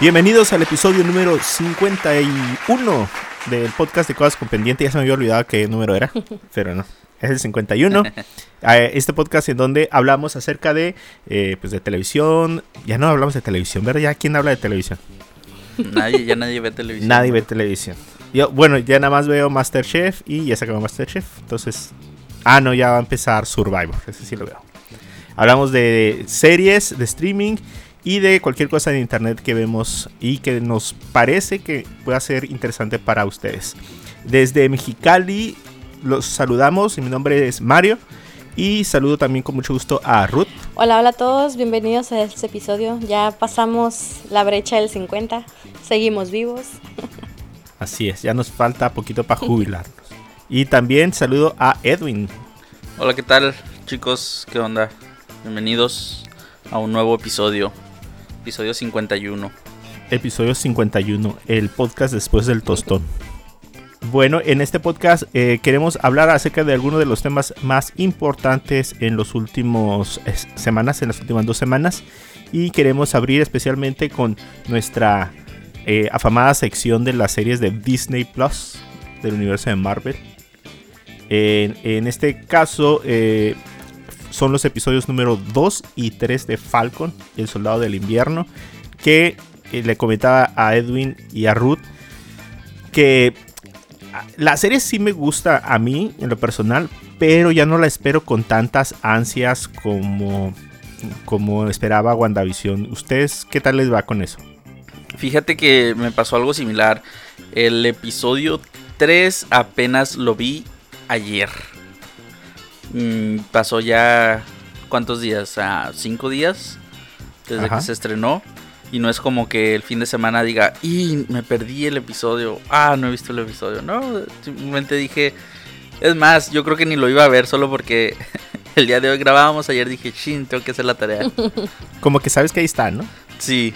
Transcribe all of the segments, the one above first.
Bienvenidos al episodio número 51 del podcast de Cosas con Pendiente. Ya se me había olvidado qué número era, pero no. Es el 51. Eh, Este podcast en donde hablamos acerca de, eh, pues de televisión. Ya no hablamos de televisión, ¿verdad? ¿Ya quién habla de televisión? Nadie, ya nadie ve televisión. Nadie ve televisión. Bueno, ya nada más veo Masterchef y ya se acabó Masterchef. Entonces, ah, no, ya va a empezar Survivor. Ese sí lo veo. Hablamos de series, de streaming y de cualquier cosa en internet que vemos y que nos parece que pueda ser interesante para ustedes. Desde Mexicali los saludamos mi nombre es Mario. Y saludo también con mucho gusto a Ruth. Hola, hola a todos, bienvenidos a este episodio. Ya pasamos la brecha del 50, seguimos vivos. Así es, ya nos falta poquito para jubilarnos. Y también saludo a Edwin. Hola, ¿qué tal, chicos? ¿Qué onda? Bienvenidos a un nuevo episodio. Episodio 51. Episodio 51, el podcast después del tostón. Bueno, en este podcast eh, queremos hablar acerca de algunos de los temas más importantes en los últimos eh, semanas, en las últimas dos semanas. Y queremos abrir especialmente con nuestra eh, afamada sección de las series de Disney Plus del universo de Marvel. En, este caso eh, son los episodios número 2 y 3 de Falcon, el soldado del invierno, que eh, le comentaba a Edwin y a Ruth que ah, la serie sí me gusta a mí en lo personal, pero ya no la espero con tantas ansias como, como esperaba WandaVision. ¿Ustedes qué tal les va con eso? Fíjate que me pasó algo similar. El episodio 3 apenas lo vi ayer. Mm, pasó ya. ¿Cuántos días? ¿A ¿Cinco días? Desde Ajá. que se estrenó. Y no es como que el fin de semana diga, y me perdí el episodio. Ah, no he visto el episodio. No, simplemente dije. Es más, yo creo que ni lo iba a ver solo porque el día de hoy grabábamos. Ayer dije, chin, tengo que hacer la tarea. Como que sabes que ahí está, ¿no? Sí,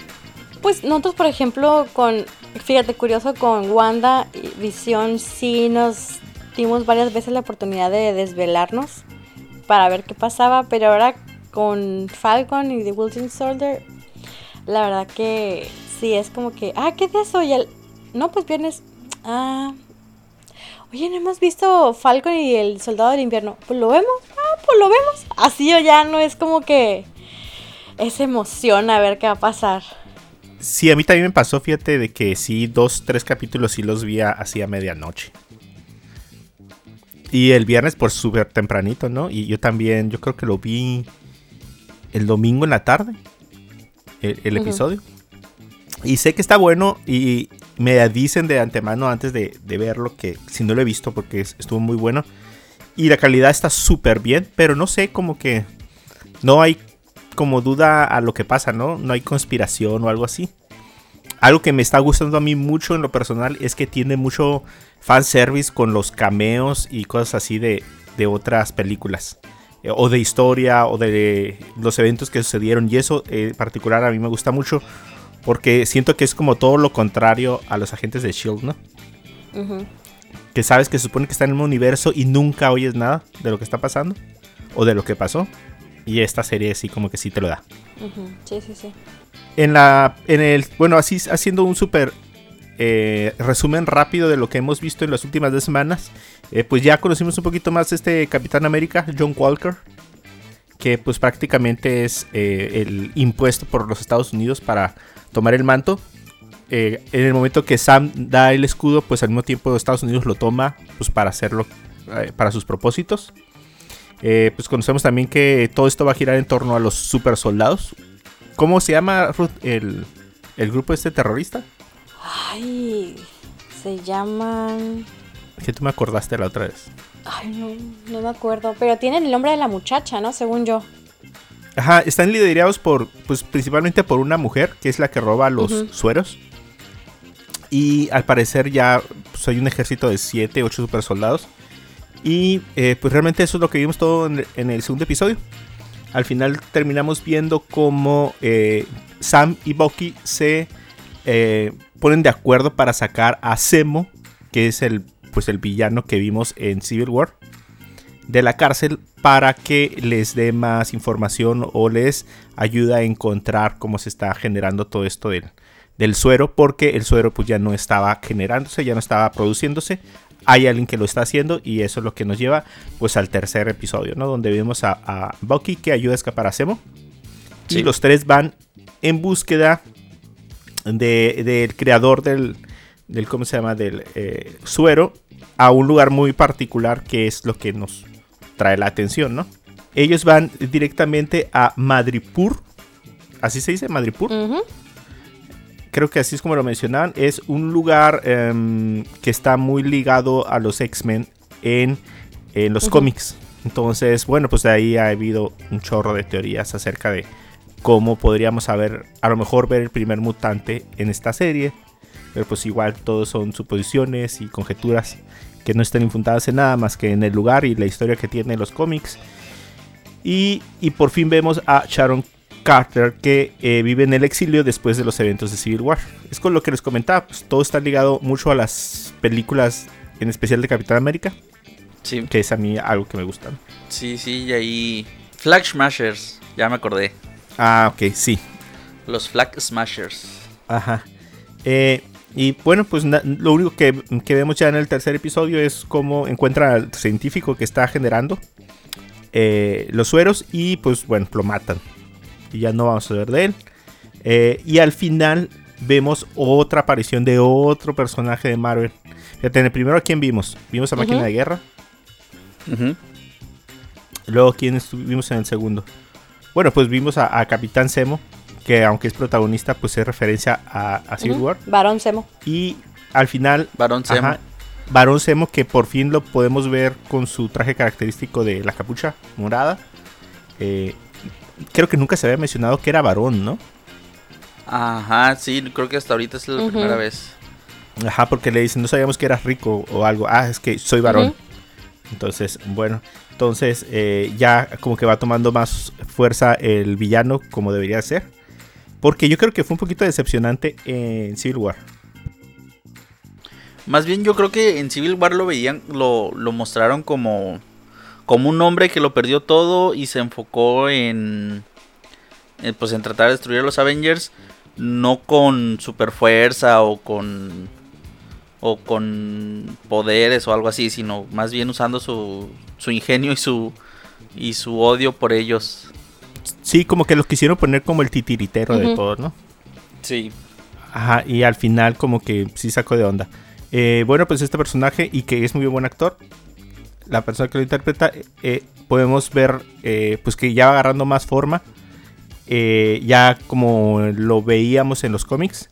Pues nosotros, por ejemplo, con, fíjate, curioso, con Wanda Visión sí nos dimos varias veces la oportunidad de desvelarnos para ver qué pasaba, pero ahora con Falcon y The Wilson Soldier, la verdad que sí es como que, ah, ¿qué es eso? Y el, no, pues vienes, ah, oye, no hemos visto Falcon y el Soldado del Invierno, pues lo vemos, ah, pues lo vemos, así o ya no es como que esa emoción a ver qué va a pasar. Sí, a mí también me pasó, fíjate, de que sí, dos, tres capítulos sí los vi así a medianoche. Y el viernes por súper tempranito, ¿no? Y yo también, yo creo que lo vi el domingo en la tarde, el, episodio. Y sé que está bueno y me dicen de antemano antes de, de verlo que si no lo he visto porque es- estuvo muy bueno. Y la calidad está súper bien, pero no sé, como que no hay como duda a lo que pasa, ¿no? No hay conspiración o algo así. Algo que me está gustando a mí mucho en lo personal es que tiene mucho fanservice con los cameos y cosas así de, de otras películas. Eh, O de historia o de los eventos que sucedieron. Y eso eh, en particular a mí me gusta mucho. Porque siento que es como todo lo contrario a los agentes de Shield, ¿no? Que sabes que se supone que está en el mismo universo y nunca oyes nada de lo que está pasando. O de lo que pasó. Y esta serie sí como que sí te lo da. Sí, sí, sí. en la en el bueno así haciendo un súper eh, resumen rápido de lo que hemos visto en las últimas dos semanas eh, pues ya conocimos un poquito más este Capitán América John Walker que pues prácticamente es eh, el impuesto por los Estados Unidos para tomar el manto Eh, en el momento que Sam da el escudo pues al mismo tiempo Estados Unidos lo toma pues para hacerlo eh, para sus propósitos Eh, pues conocemos también que todo esto va a girar en torno a los super soldados ¿Cómo se llama Ruth, el, el grupo este terrorista? Ay, se llaman... Que tú me acordaste la otra vez. Ay, no, no me acuerdo. Pero tienen el nombre de la muchacha, ¿no? Según yo. Ajá, están liderados por, pues principalmente por una mujer, que es la que roba los sueros. Y al parecer ya pues, hay un ejército de 7, 8 super soldados. Y eh, pues realmente eso es lo que vimos todo en, el segundo episodio. Al final terminamos viendo cómo eh, Sam y Bucky se eh, ponen de acuerdo para sacar a Zemo, que es el pues el villano que vimos en Civil War de la cárcel para que les dé más información o les ayude a encontrar cómo se está generando todo esto del, del suero porque el suero pues ya no estaba generándose, ya no estaba produciéndose. Hay alguien que lo está haciendo y eso es lo que nos lleva pues al tercer episodio, ¿no? Donde vemos a, a Bucky que ayuda a escapar a Zemo. Sí. Y los tres van en búsqueda de- del creador del, del, ¿cómo se llama? Del eh, suero a un lugar muy particular que es lo que nos trae la atención, ¿no? Ellos van directamente a Madripur. ¿Así se dice? Madripur. Creo que así es como lo mencionaban. Es un lugar em, que está muy ligado a los X-Men en, en los cómics. Entonces, bueno, pues de ahí ha habido un chorro de teorías acerca de cómo podríamos haber, a lo mejor ver el primer mutante en esta serie. Pero pues igual todos son suposiciones y conjeturas que no están infundadas en nada más que en el lugar y la historia que tiene los cómics. Y, y por fin vemos a Sharon Carter que eh, vive en el exilio después de los eventos de Civil War. Es con lo que les comentaba, pues, todo está ligado mucho a las películas, en especial de Capitán América, Sí, que es a mí algo que me gusta. sí, sí, y ahí. Flag Smashers, ya me acordé. Ah, ok, sí. Los Flag Smashers. Ajá. Eh, y bueno, pues lo único que, que vemos ya en el tercer episodio es cómo encuentra al científico que está generando eh, los sueros y pues bueno, lo matan. Y ya no vamos a ver de él. Eh, y al final vemos otra aparición de otro personaje de Marvel. Fíjate, primero a quién vimos. Vimos a Máquina de Guerra. Luego, ¿quién estuvimos en el segundo? Bueno, pues vimos a, a Capitán Zemo, que aunque es protagonista, pues es referencia a, a Civil. War. Varón Semo. Y al final, Barón Zemo. ajá, Barón Zemo, que por fin lo podemos ver con su traje característico de la capucha morada. Eh, creo que nunca se había mencionado que era varón, ¿no? Ajá, sí, creo que hasta ahorita es la primera vez. Ajá, porque le dicen, no sabíamos que eras rico o algo. Ah, es que soy varón. Entonces, bueno, entonces eh, ya como que va tomando más fuerza el villano como debería ser. Porque yo creo que fue un poquito decepcionante en Civil War. Más bien yo creo que en Civil War lo veían, lo, lo mostraron como, como un hombre que lo perdió todo y se enfocó en, en, pues en tratar de destruir a los Avengers, no con super fuerza o con o con poderes o algo así, sino más bien usando su, su ingenio y su y su odio por ellos. Sí, como que los quisieron poner como el titiritero de todo, ¿no? Sí. Ajá, y al final como que sí sacó de onda. Eh, bueno, pues este personaje, y que es muy buen actor, la persona que lo interpreta, eh, podemos ver eh, pues que ya va agarrando más forma, eh, ya como lo veíamos en los cómics.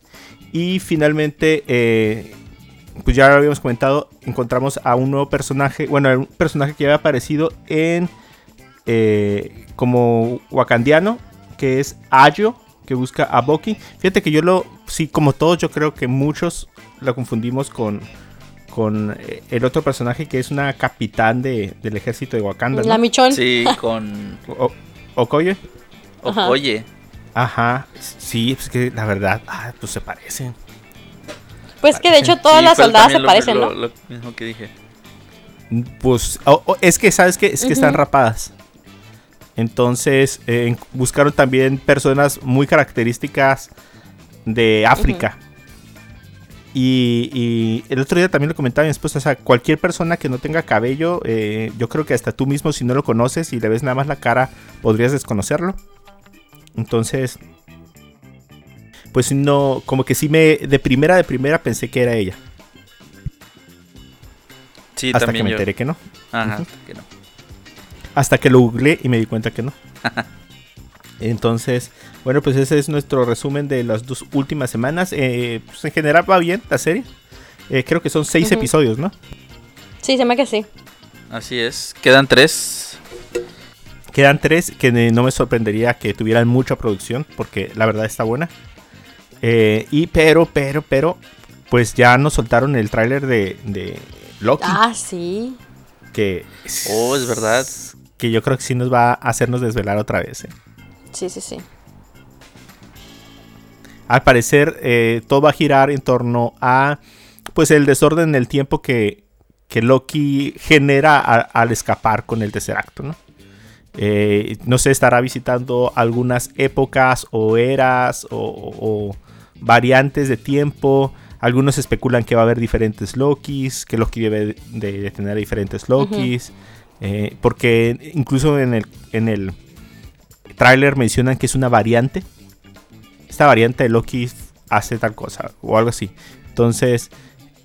Y finalmente, pues ya lo habíamos comentado, encontramos a un nuevo personaje, bueno, un personaje que había aparecido en como wakandiano, que es Ayo, que busca a Bucky. Fíjate que yo lo, sí, como todos, yo creo que muchos lo confundimos con, con eh, el otro personaje que es una capitán de- del ejército de Wakanda. ¿no? La Michón. Sí, con O- Okoye. Ajá. Oye, Ajá, sí, es que la verdad, ah, pues se parecen. Pues que de hecho todas Sí, las soldadas se lo- parecen, lo- ¿no? Lo mismo que dije. Pues es que, ¿sabes qué? Es que están rapadas. Entonces eh, buscaron también personas muy características de África. Y, y el otro día también lo comentaba mi esposa, o sea, cualquier persona que no tenga cabello, eh, yo creo que hasta tú mismo si no lo conoces y le ves nada más la cara, podrías desconocerlo. Entonces, pues no, como que sí me, de primera, de primera pensé que era ella. Sí, hasta que me yo. enteré que no. Ajá, que no. Hasta que lo googleé y me di cuenta que no. Entonces, bueno, pues ese es nuestro resumen de las dos últimas semanas. Eh, pues en general va bien la serie. Eh, creo que son seis episodios, ¿no? Sí, se me que sí. Así es. Quedan tres. Quedan tres que no me sorprendería que tuvieran mucha producción porque la verdad está buena. Eh, y pero, pero, pero, pues ya nos soltaron el tráiler de, de Loki. Ah, sí. Que, Oh, es verdad. Que yo creo que sí nos va a hacernos desvelar otra vez. eh. Sí, sí, sí. Al parecer, eh, todo va a girar en torno a pues el desorden en el tiempo que, que Loki genera a- al escapar con el tercer acto, ¿no? Eh, no sé, estará visitando algunas épocas o eras o, o- o variantes de tiempo. Algunos especulan que va a haber diferentes Lokis, que Loki debe de, de tener diferentes Lokis. eh, porque incluso en el, en el tráiler mencionan que es una variante. Esta variante de Loki hace tal cosa o algo así. Entonces,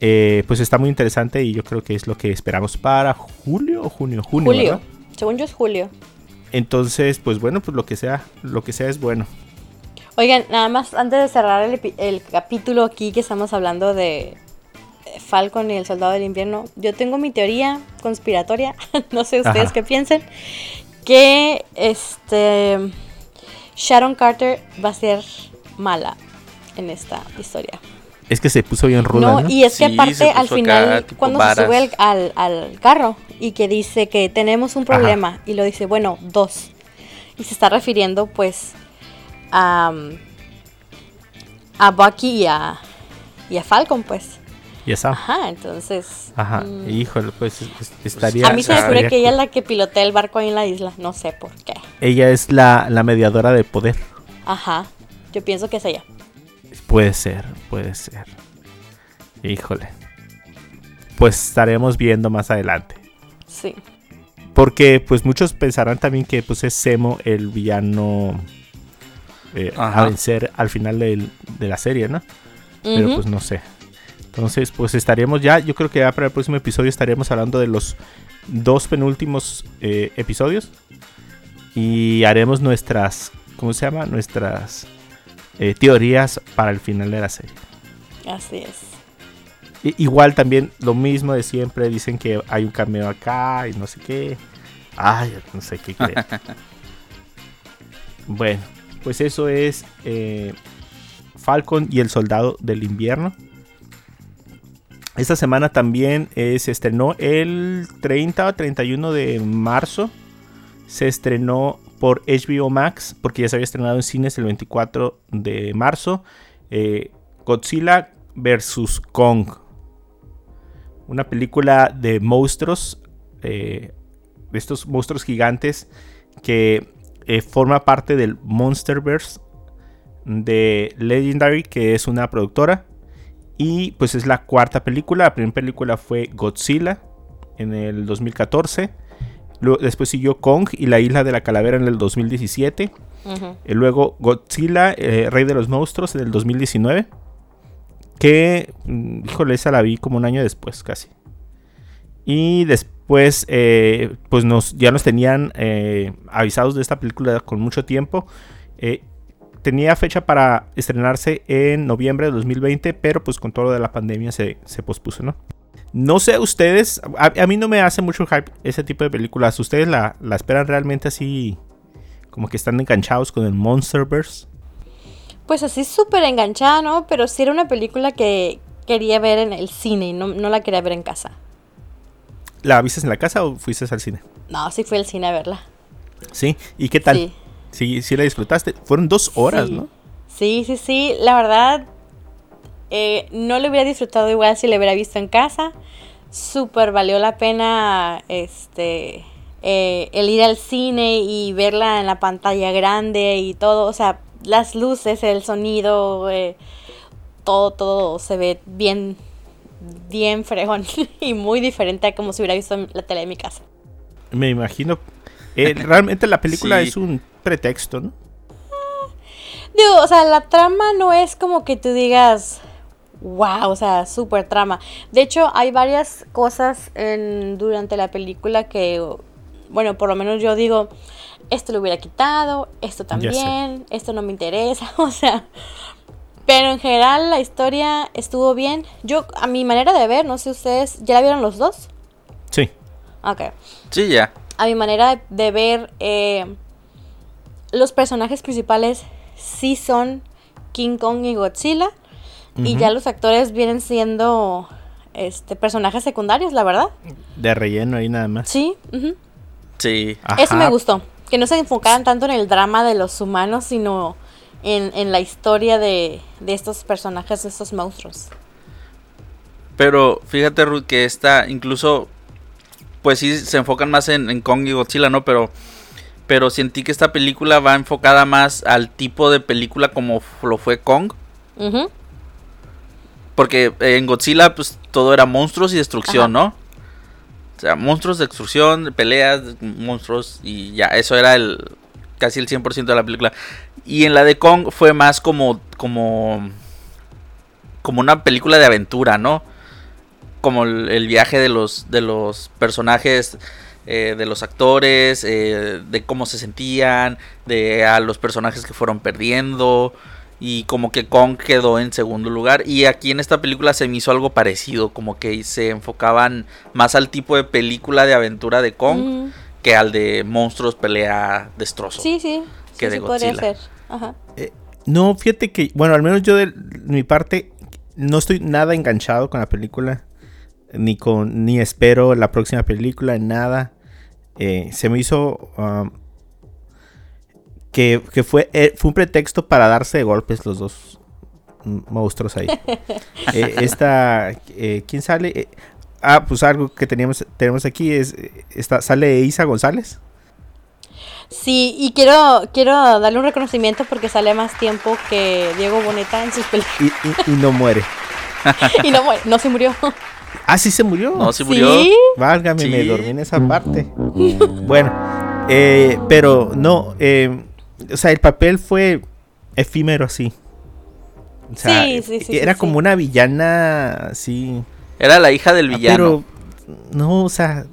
eh, pues está muy interesante y yo creo que es lo que esperamos para julio o junio. Junio, Julio. ¿verdad? Según yo es julio. Entonces, pues bueno, pues lo que sea, lo que sea es bueno. Oigan, nada más antes de cerrar el, el capítulo aquí que estamos hablando de Falcon y el Soldado del Invierno, yo tengo mi teoría conspiratoria, no sé ustedes Ajá. qué piensen, que este Sharon Carter va a ser mala en esta historia. Es que se puso bien ruda, No, ¿no? y es que Sí, aparte al final, acá, cuando varas. se sube al, al- al carro y que dice que tenemos un Ajá. problema, y lo dice, bueno, dos. Y se está refiriendo pues a, um, a Bucky y a, y a Falcon, pues. Ya está. Ajá, entonces... Ajá, mm, híjole, pues es- es- estaría. a mí se me ocurre que ella es la que pilotea el barco ahí en la isla, no sé por qué. Ella es la, la mediadora de poder. Ajá, yo pienso que es ella. Puede ser, puede ser. Híjole. Pues estaremos viendo más adelante. Sí. Porque pues muchos pensarán también que pues es Semo el villano eh, a vencer al final del- de la serie, ¿no? Pero pues no sé. Entonces pues estaremos ya, yo creo que ya para el próximo episodio estaremos hablando de los dos penúltimos eh, episodios. Y haremos nuestras, ¿cómo se llama? Nuestras eh, teorías para el final de la serie. Así es. I- igual también lo mismo de siempre, dicen que hay un cameo acá y no sé qué. Ay, no sé qué creer. bueno, pues eso es eh, Falcon y el Soldado del Invierno. Esta semana también eh, se estrenó el 30 o 31 de marzo. Se estrenó por HBO Max, porque ya se había estrenado en cines el 24 de marzo. eh, Godzilla vs. Kong. Una película de monstruos. eh, de estos monstruos gigantes. Que eh, forma parte del Monsterverse de Legendary, que es una productora. Y pues es la cuarta película. La primera película fue Godzilla en el 2014. Luego, después siguió Kong y la isla de la calavera en el 2017. Ujú. Y luego Godzilla, eh, Rey de los Monstruos, en el 2019. Que, mm, híjole, esa la vi como un año después, casi. Y después, eh, pues nos, ya nos tenían eh, avisados de esta película con mucho tiempo. Tenía fecha para estrenarse en noviembre de 2020, pero pues con todo lo de la pandemia se, se pospuso, ¿no? No sé ustedes, a, a mí no me hace mucho hype ese tipo de películas. ¿Ustedes la, la esperan realmente así, como que están enganchados con el Monsterverse? Pues así súper enganchada, ¿no? Pero sí era una película que quería ver en el cine y no, no la quería ver en casa. ¿La viste en la casa o fuiste al cine? No, sí fui al cine a verla. Sí, ¿y qué tal? Sí. Sí, sí la disfrutaste. Fueron dos horas, Sí. ¿no? Sí, sí, sí. La verdad, eh, no lo hubiera disfrutado igual si lo hubiera visto en casa. Súper valió la pena este eh, el ir al cine y verla en la pantalla grande y todo. O sea, las luces, el sonido, eh, todo, todo se ve bien, bien fregón y muy diferente a como si hubiera visto en la tele de mi casa. Me imagino. Eh, realmente la película Sí. es un pretexto, ¿no? Digo, o sea, la trama no es como que tú digas, wow, o sea, súper trama. De hecho, hay varias cosas en, durante la película que, bueno, por lo menos yo digo, esto lo hubiera quitado, esto también, esto no me interesa, o sea. Pero en general la historia estuvo bien. Yo, a mi manera de ver, no sé ustedes, ¿ya la vieron los dos? Sí. Ok Sí, ya. a mi manera de, de ver, eh, los personajes principales sí son King Kong y Godzilla. Y ya los actores vienen siendo este personajes secundarios, la verdad. De relleno ahí nada más. Sí. Sí. eso me gustó. Que no se enfocaran tanto en el drama de los humanos, sino en, en la historia de, de estos personajes, de estos monstruos. Pero fíjate, Ruth, que esta incluso, pues sí, se enfocan más en, en Kong y Godzilla, ¿no? Pero, pero sentí que esta película va enfocada más al tipo de película como lo fue Kong. Porque en Godzilla, pues todo era monstruos y destrucción, Ajá. ¿no? O sea, monstruos, destrucción, peleas, monstruos y ya, eso era el casi el 100% de la película. Y en la de Kong fue más como como como una película de aventura, ¿no? Como el, el viaje de los de los personajes eh, de los actores, eh, de cómo se sentían, de a los personajes que fueron perdiendo y como que Kong quedó en segundo lugar y aquí en esta película se me hizo algo parecido, como que se enfocaban más al tipo de película de aventura de Kong que al de monstruos pelea destrozo. Sí, sí. Que sí, de sí podría ser. Ajá. No, fíjate que, bueno, al menos yo de mi parte no estoy nada enganchado con la película, ni con, ni espero la próxima película, nada. Eh, se me hizo um, que, que fue, eh, fue un pretexto para darse de golpes los dos monstruos ahí. Eh, esta, ¿quién sale? Ah, pues algo que teníamos, tenemos aquí es, está, sale Isa González. Sí, y quiero, quiero darle un reconocimiento porque sale más tiempo que Diego Boneta en sus películas. Y, y- y no muere. y no, muere, no se murió. Ah, sí se murió. No, se murió. ¿Sí? Válgame, me Sí. dormí en esa parte. Bueno, eh, pero no, eh, o sea, el papel fue efímero así. O sea, Sí, sí, sí, Era sí, como sí. una villana así. Era la hija del ah, villano. Pero, no, o sea,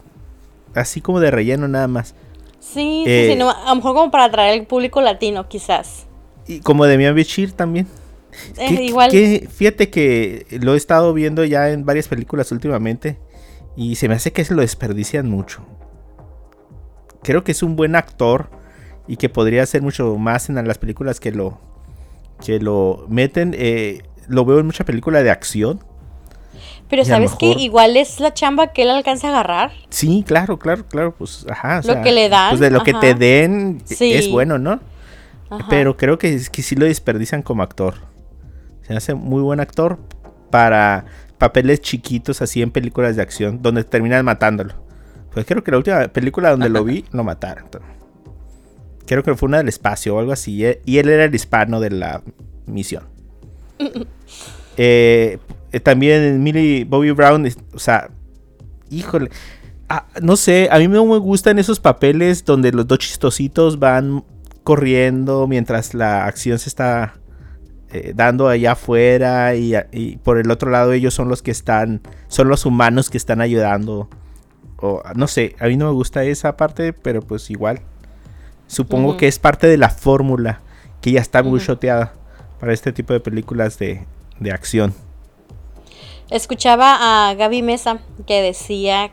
así como de relleno nada más. Sí, sí, Eh, sí. no, a lo mejor como para atraer al público latino, quizás. Y como de Bichir también. Que- igual. que- fíjate que lo he estado viendo ya en varias películas últimamente. Y se me hace que se lo desperdician mucho. Creo que es un buen actor. Y que podría hacer mucho más en las películas que lo. Que lo meten. eh, lo veo en mucha película de acción. Pero ¿sabes que mejor- Igual es la chamba que él alcanza a agarrar. Sí, claro, claro, claro. Pues ajá. o Lo sea, que le dan, Pues de lo que te den Sí. es bueno, ¿no? Ajá. Pero creo que, que sí lo desperdician como actor. Se hace muy buen actor para papeles chiquitos así en películas de acción donde terminan matándolo. Pues creo que la última película donde lo vi lo mataron. Creo que fue una del espacio o algo así. eh, Y él era el hispano de la misión. Eh, eh, también Millie Bobby Brown, o sea, híjole. ah, no sé, a mí no me gustan esos papeles donde los dos chistositos van corriendo mientras la acción se está eh, dando allá afuera y, y por el otro lado ellos son los que están, son los humanos que están ayudando. O no sé, a mí no me gusta esa parte, pero pues igual. Supongo que es parte de la fórmula que ya está muy shoteada para este tipo de películas de, de acción. Escuchaba a Gaby Mesa que decía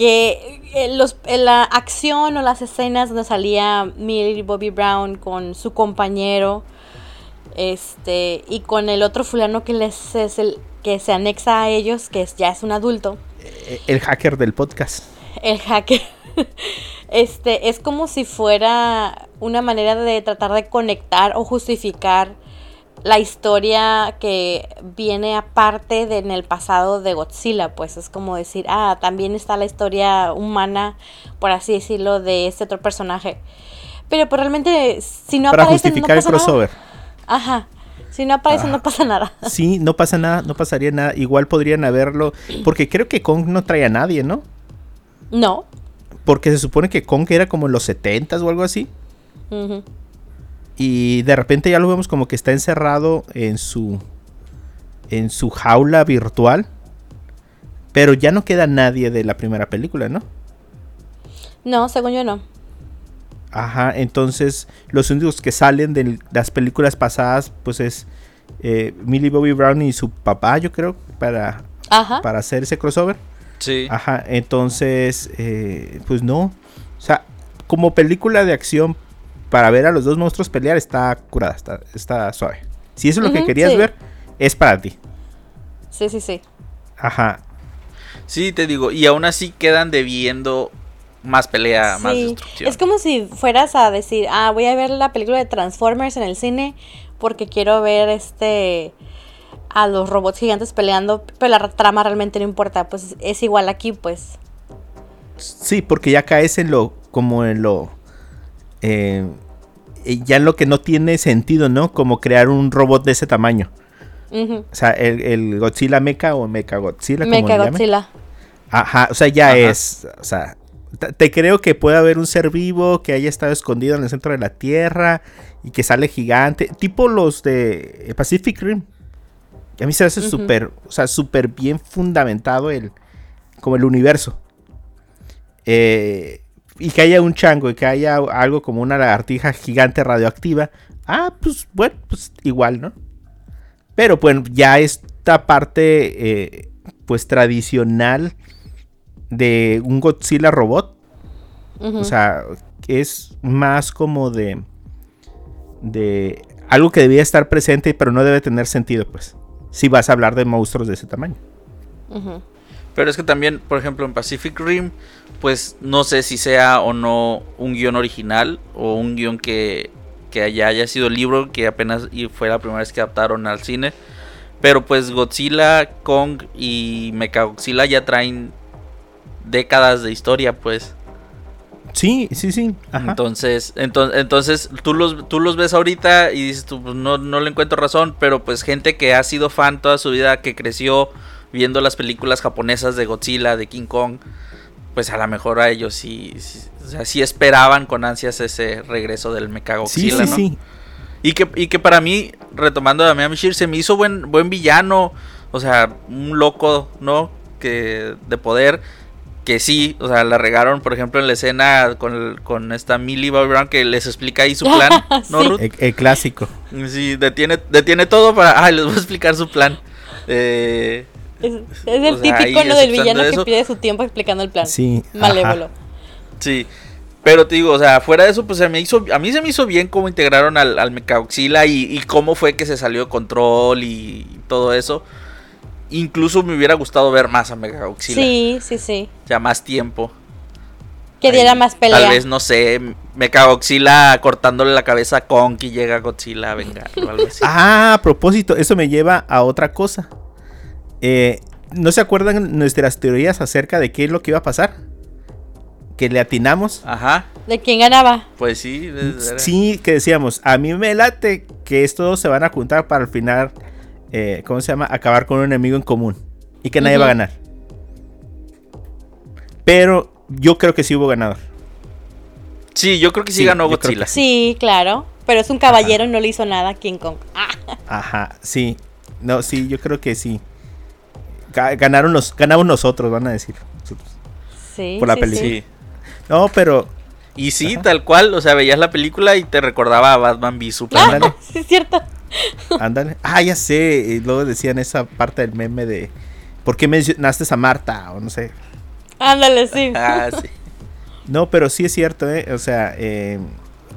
que eh, los, en la acción o las escenas donde salía Millie Bobby Brown con su compañero este y con el otro fulano que les es el que se anexa a ellos que es, ya es un adulto Eh, El hacker del podcast. el hacker este es como si fuera una manera de tratar de conectar o justificar la historia que viene aparte de en el pasado de Godzilla, pues es como decir, ah, también está la historia humana, por así decirlo, de este otro personaje. Pero pues realmente, si no para aparece, justificar no el pasa nada. crossover. Ajá. Si no aparece, Ajá. no pasa nada. Sí, no pasa nada, no pasaría nada. Igual podrían haberlo. Porque creo que Kong no trae a nadie, ¿no? No. Porque se supone que Kong era como en los 70s o algo así. Ujú. Y de repente ya lo vemos como que está encerrado en su. en su jaula virtual. Pero ya no queda nadie de la primera película, ¿no? No, según yo no. Ajá, entonces los únicos que salen de las películas pasadas, pues es eh, Millie Bobby Brown y su papá, yo creo, para, Ajá. para hacer ese crossover. Sí. Ajá, entonces, eh, pues no. O sea, como película de acción para ver a los dos monstruos pelear está curada, está, está suave. Si eso es lo que querías sí. ver, es para ti. Sí, sí, sí. Ajá. Sí, te digo, y aún así quedan debiendo más pelea, más Sí, destrucción. Es como si fueras a decir, ah, voy a ver la película de Transformers en el cine porque quiero ver este a los robots gigantes peleando, pero la trama realmente no importa, pues es igual aquí, pues. Sí, porque ya caes en lo, como en lo, eh, ya lo que no tiene sentido, ¿no? Como crear un robot de ese tamaño. O sea, el, el Godzilla Mecha o Mecha Godzilla. como Mecha. Godzilla. Ajá, o sea, ya Ajá. es, o sea, te- creo que puede haber un ser vivo que haya estado escondido en el centro de la Tierra y que sale gigante, tipo los de Pacific Rim. Que a mí se hace súper, o sea, súper bien fundamentado el, como el universo. Eh, y que haya un chango y que haya algo como una lagartija gigante radioactiva. Ah, pues bueno, pues igual, ¿no? Pero bueno, ya esta parte, eh, pues tradicional de un Godzilla robot. O sea, es más como de. de algo que debía estar presente, pero no debe tener sentido, pues. Si vas a hablar de monstruos de ese tamaño. Ujú. Pero es que también, por ejemplo, en Pacific Rim, pues no sé si sea o no un guion original o un guion que, que ya haya sido libro, que apenas y fue la primera vez que adaptaron al cine. Pero pues Godzilla, Kong y Mechagodzilla ya traen décadas de historia, pues. Sí, sí, sí. Ajá. Entonces, entonces, entonces tú los, tú los ves ahorita y dices tú, pues, no, no le encuentro razón, pero pues gente que ha sido fan toda su vida, que creció viendo las películas japonesas de Godzilla, de King Kong, pues a lo mejor a ellos sí, sí, o sea, sí esperaban con ansias ese regreso del sí, Mechagodzilla, sí, ¿no? sí. Y que, y que para mí, retomando a Miami Shir, se me hizo buen, buen villano. O sea, un loco, ¿no? Que de poder. Que sí, o sea, la regaron, por ejemplo, en la escena con, el- con esta Millie Bobby Brown que les explica ahí su plan, ¿no, Sí. Ruth? El, el clásico. Sí, detiene, detiene todo para. Ay, les voy a explicar su plan. Eh, Es, es el O sea, típico ¿no? del villano que pierde su tiempo explicando el plan. Sí. Malévolo. ajá. Sí. Pero te digo, o sea, fuera de eso, pues se me hizo, a mí se me hizo bien cómo integraron al, al y, y cómo fue que se salió de control y todo eso. Incluso me hubiera gustado ver más a Mechagodzilla. Sí, sí, sí. Ya más tiempo. Que diera Ahí, más pelea. Tal vez, no sé, Mechagodzilla cortándole la cabeza a Kong y llega Godzilla a vengar o algo así. Ah, a propósito, eso me lleva a otra cosa. Eh, ¿No se acuerdan nuestras teorías acerca de qué es lo que iba a pasar? Que le atinamos. Ajá, ¿De quién ganaba? pues sí. Sí, que decíamos, a mí me late que estos se van a juntar para al final, eh, ¿cómo se llama? Acabar con un enemigo en común. Y que nadie va a ganar. Pero yo creo que sí hubo ganador. Sí, yo creo que sí, Sí, ganó Godzilla. que Sí, claro. Pero es un caballero y no le hizo nada a King Kong. Ah, Ajá, sí. No, sí, yo creo que sí. Ga- Ganaron los, ganamos nosotros, van a decir. nosotros. sí. Por la sí, película. sí. No, pero Y sí, Ajá. tal cual, o sea, veías la película y te recordaba a Batman v Superman. Sí, es cierto. Ándale. Ah, ya sé. Y luego decían esa parte del meme de ¿Por qué mencionaste a Marta? O no sé. Ándale, sí. Ah, sí. No, pero sí es cierto, ¿eh? O sea, eh,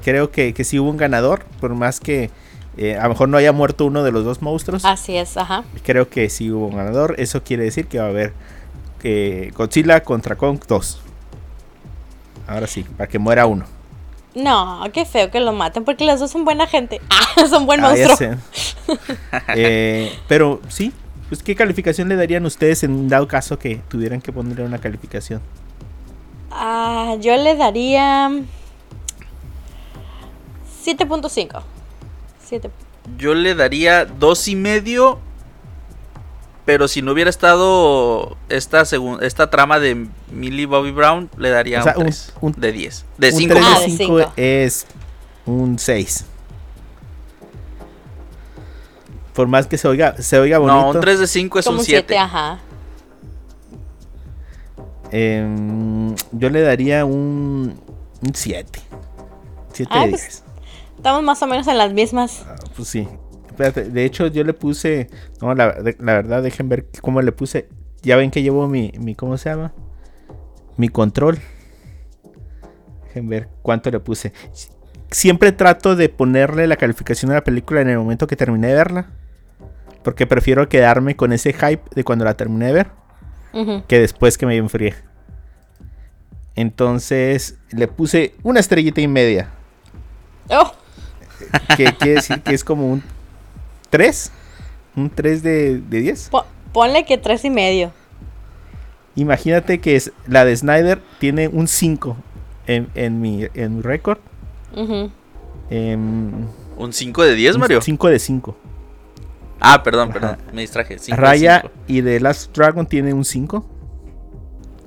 creo que, que sí hubo un ganador. Por más que eh, a lo mejor no haya muerto uno de los dos monstruos. Así es, ajá. Creo que sí hubo un ganador. Eso quiere decir que va a haber eh, Godzilla contra Kong 2. Ahora sí, para que muera uno. No, qué feo que lo maten porque los dos son buena gente. Ah, son buen Ah, monstruo. Eh, pero sí, pues ¿qué calificación le darían ustedes en dado caso que tuvieran que ponerle una calificación? Ah, yo le daría 7.5. 7. Yo le daría dos y medio. Pero si no hubiera estado esta segun- esta trama de Millie Bobby Brown, le daría O sea, un un- 3 un- de 10. De un 5. 3 Ah, de de 5 cinco. es un 6. Por más que se oiga, se oiga bonito. No, un 3 de 5 es Como un un 7, 7. ajá. em, yo le daría un 7. 7 Ah, de pues- 10. Estamos más o menos en las mismas. Ah, pues sí. Espérate, de hecho yo le puse, no, la, la verdad, dejen ver cómo le puse. Ya ven que llevo mi, mi, ¿cómo se llama? Mi control. Dejen ver cuánto le puse. Siempre trato de ponerle la calificación a la película en el momento que terminé de verla. Porque prefiero quedarme con ese hype de cuando la terminé de ver que después que me enfrié. Entonces le puse una estrellita y media. Oh, Que quiere decir que es como un 3. ¿Un 3 de, de 10? Po- ponle que tres y medio. Imagínate que es, la de Snyder tiene un 5 en, en mi, en mi récord. Ujú. Em, ¿Un 5 de 10, Mario? 5 de 5. Ah, perdón, perdón. Ajá. Me distraje. cinco de Raya cinco. y The Last Dragon tiene un 5.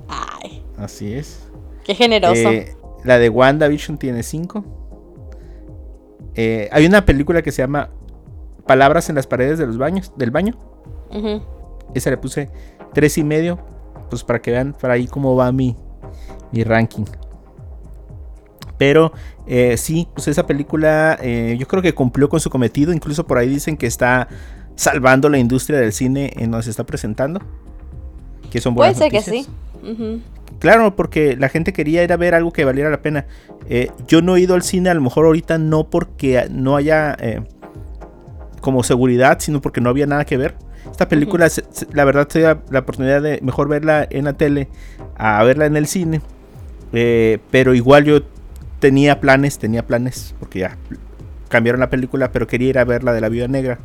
Ay, Así es. qué generoso. Eh, la de WandaVision tiene 5. Eh, hay una película que se llama Palabras en las paredes de los baños, del baño. Esa le puse tres y medio. Pues para que vean por ahí cómo va mi, mi ranking. Pero eh, sí, pues esa película eh, yo creo que cumplió con su cometido. Incluso por ahí dicen que está salvando la industria del cine en donde se está presentando. Que son Puede buenas ser que sí. Ujú. Claro, porque la gente quería ir a ver algo que valiera la pena. Eh, yo no he ido al cine, a lo mejor ahorita no porque no haya eh, como seguridad, sino porque no había nada que ver. Esta película, se- la verdad, da la oportunidad de mejor verla en la tele a verla en el cine. Eh, pero igual yo tenía planes, tenía planes, porque ya cambiaron la película, pero quería ir a ver la de la Viuda Negra.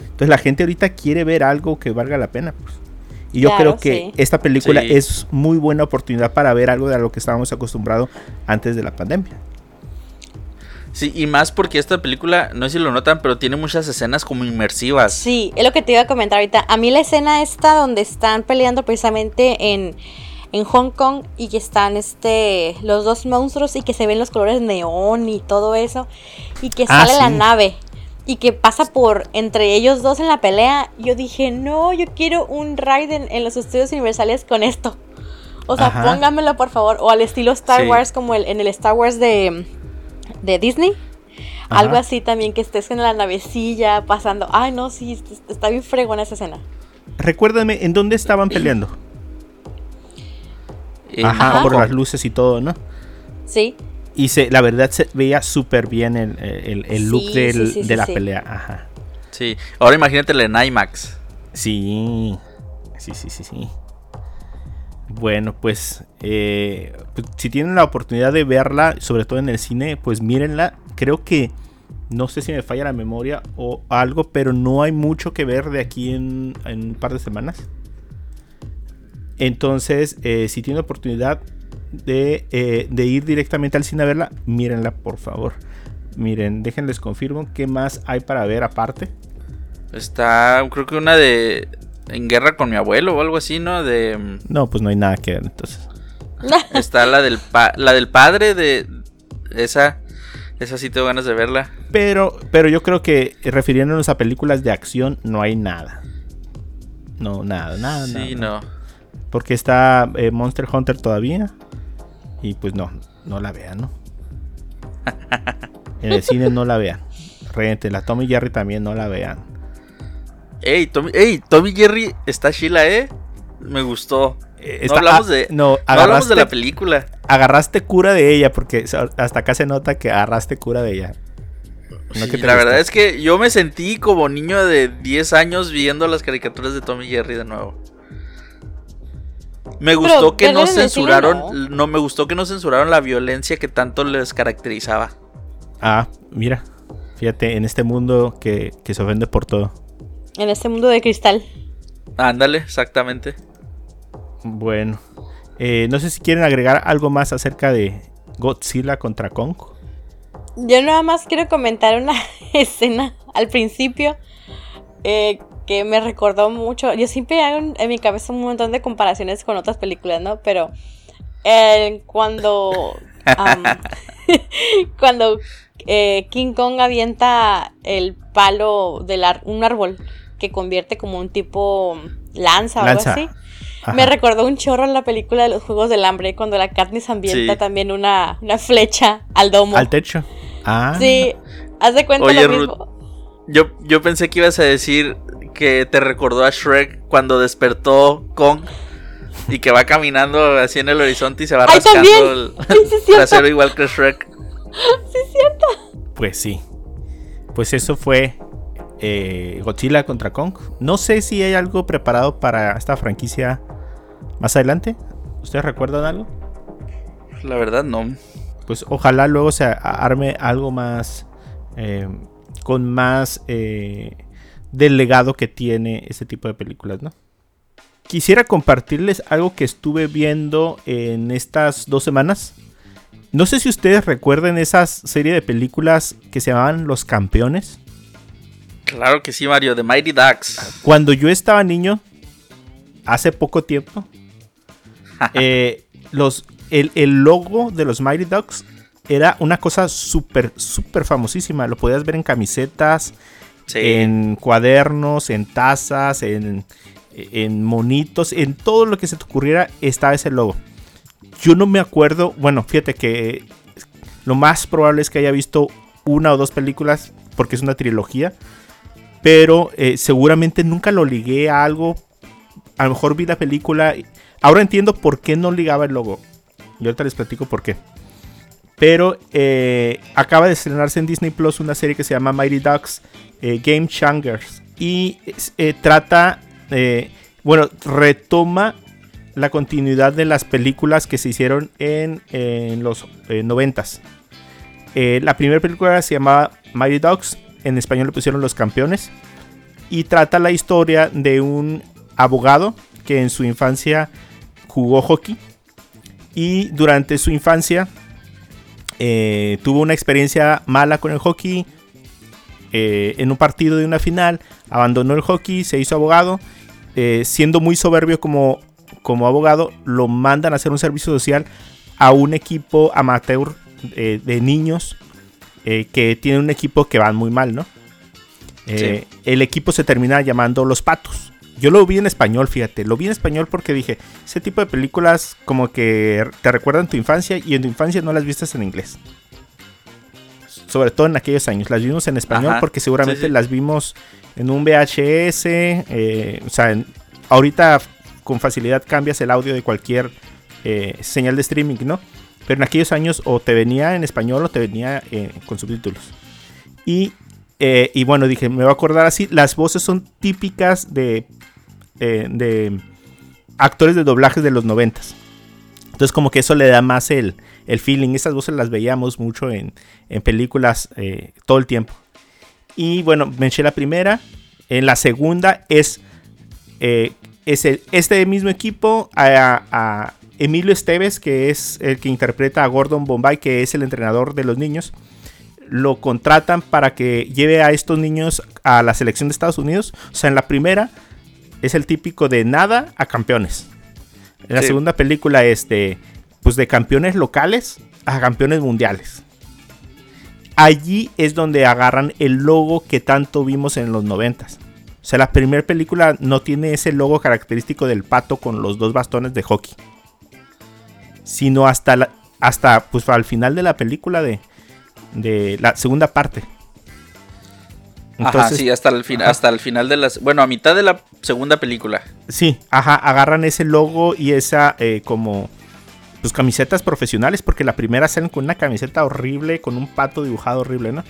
Entonces la gente ahorita quiere ver algo que valga la pena. pues. Y yo Claro, creo que sí. esta película Sí. es muy buena oportunidad para ver algo de a lo que estábamos acostumbrados antes de la pandemia. Sí, y más porque esta película, no sé si lo notan, pero tiene muchas escenas como inmersivas. Sí, es lo que te iba a comentar ahorita. A mí la escena esta donde están peleando precisamente en, en Hong Kong y que están este los dos monstruos y que se ven los colores neón y todo eso y que Ah, sale la nave y que pasa por entre ellos dos en la pelea, yo dije, no, yo quiero un ride en, en los estudios universales con esto. O sea, Ajá. póngamelo por favor. O al estilo Star Sí. Wars, como el, en el Star Wars de, de Disney. Ajá. Algo así también, que estés en la navecilla pasando. Ay, no, sí, est- está bien fregona esa escena. Recuérdame, ¿en dónde estaban peleando? Ajá, Hong por las luces y todo, ¿no? Sí, Y se, la verdad se veía súper bien el, el- el look Sí, del- sí, sí, de sí, la sí. pelea. Ajá. Sí, ahora imagínatela en IMAX. Sí, sí, sí, sí, sí. Bueno, pues, eh, pues, si tienen la oportunidad de verla, sobre todo en el cine, pues mírenla. Creo que, no sé si me falla la memoria o algo, pero no hay mucho que ver de aquí en, en un par de semanas. Entonces, eh, si tienen oportunidad de, eh, de ir directamente al cine a verla, mírenla, por favor. Miren, déjenles confirmo qué más hay para ver aparte. Está, creo que una de En guerra con mi abuelo o algo así, ¿no? De No, pues no hay nada que ver entonces. está la del pa- la del padre de esa esa sí tengo ganas de verla. Pero, pero yo creo que refiriéndonos a películas de acción, no hay nada. No, nada, nada. Sí, nada. no. Porque está eh, Monster Hunter todavía. Y pues no, no la vean, ¿no? En el cine no la vean. Rente, la Tommy Jerry también no la vean. Ey, Tommy, ey, Tommy Jerry está chila, ¿eh? Me gustó. Eh, no hablamos ah, de no, no hablamos de la película. Agarraste cura de ella, porque hasta acá se nota que agarraste cura de ella. No Sí, que te la verdad es que yo me sentí como niño de 10 años viendo las caricaturas de Tommy Jerry de nuevo. Me gustó que no cine, censuraron, no. me gustó que no censuraron la violencia que tanto les caracterizaba. Ah, mira. Fíjate, en este mundo que, que se ofende por todo. En este mundo de cristal. Ándale, exactamente. Bueno. eh, no sé si quieren agregar algo más acerca de Godzilla contra Kong. Yo nada más quiero comentar una escena al principio eh, que me recordó mucho. Yo siempre hago en, en mi cabeza un montón de comparaciones con otras películas, ¿no? Pero eh, cuando cuando eh, King Kong avienta el palo de un árbol que convierte como un tipo lanza o algo así. Ajá. Me recordó un chorro en la película de los Juegos del Hambre cuando la Katniss ambienta Sí. también una, una flecha al domo. Al techo. Ah. Sí, haz de cuenta Oye, lo Ruth. mismo. Yo, yo pensé que ibas a decir que te recordó a Shrek cuando despertó Kong y que va caminando así en el horizonte y se va ¡Ay, rascando también! el Sí, sí, es cierto. trasero igual que Shrek. Pues sí. Pues eso fue eh, Godzilla contra Kong. No sé si hay algo preparado para esta franquicia más adelante. ¿Ustedes recuerdan algo? La verdad no. Pues ojalá luego se arme algo más. eh, con más. eh, del legado que tiene este tipo de películas, ¿no? Quisiera compartirles algo que estuve viendo en estas dos semanas. No sé si ustedes recuerden esa serie de películas que se llamaban Los Campeones. Claro que sí, Mario, de Mighty Ducks. Cuando yo estaba niño, hace poco tiempo, eh, los, el, el logo de los Mighty Ducks era una cosa súper, súper famosísima. Lo podías ver en camisetas, En cuadernos, en tazas, en, en monitos, en todo lo que se te ocurriera estaba ese logo. Yo no me acuerdo, bueno, fíjate que lo más probable es que haya visto una o dos películas porque es una trilogía, pero eh, seguramente nunca lo ligué a algo. A lo mejor vi la película. Ahora entiendo por qué no ligaba el logo. Y ahorita les platico por qué. Pero eh, acaba de estrenarse en Disney Plus una serie que se llama Mighty Ducks eh, Game Changers. Y eh, trata, bueno, retoma la continuidad de las películas que se hicieron en, los noventas. La primera película se llamaba Mighty Ducks. En español le pusieron Los Campeones. Y trata la historia de un abogado que en su infancia jugó hockey. Y durante su infancia eh, tuvo una experiencia mala con el hockey. eh, en un partido de una final abandonó el hockey, se hizo abogado. eh, siendo muy soberbio como, como abogado, lo mandan a hacer un servicio social a un equipo amateur de niños que tiene un equipo que van muy mal, ¿no? El equipo se termina llamando Los Patos. Yo lo vi en español, fíjate. Lo vi en español porque dije, ese tipo de películas como que te recuerdan tu infancia y en tu infancia no las viste en inglés. Sobre todo en aquellos años. Las vimos en español Ajá, porque seguramente sí, sí. las vimos en un VHS. eh, o sea, en- ahorita con facilidad cambias el audio de cualquier eh, señal de streaming, ¿no? Pero en aquellos años o te venía en español o te venía eh, con subtítulos. Y, eh, y bueno, dije, me voy a acordar así. Las voces son típicas de, de actores de doblajes de los noventas. Entonces como que eso le da más el, el feeling. Esas voces las veíamos mucho en, en películas eh, todo el tiempo. Y bueno, me eché la primera. En la segunda es, eh, es el- este mismo equipo a, a Emilio Esteves, que es el que interpreta a Gordon Bombay, que es el entrenador de los niños. Lo contratan para que lleve a estos niños a la selección de Estados Unidos. O sea, en la primera es el típico de nada a campeones. La Sí. segunda película es de, pues de campeones locales a campeones mundiales. Allí es donde agarran el logo que tanto vimos en los noventas. O sea, la primera película no tiene ese logo característico del pato con los dos bastones de hockey. Sino hasta, la- hasta pues, al final de la película de, de la segunda parte. Ajá, Entonces, sí, hasta el, fin, ajá. hasta el final de las... Bueno, a mitad de la segunda película. Sí, ajá, agarran ese logo y esa eh, como pues camisetas profesionales, porque la primera salen con una camiseta horrible, con un pato dibujado horrible, ¿no?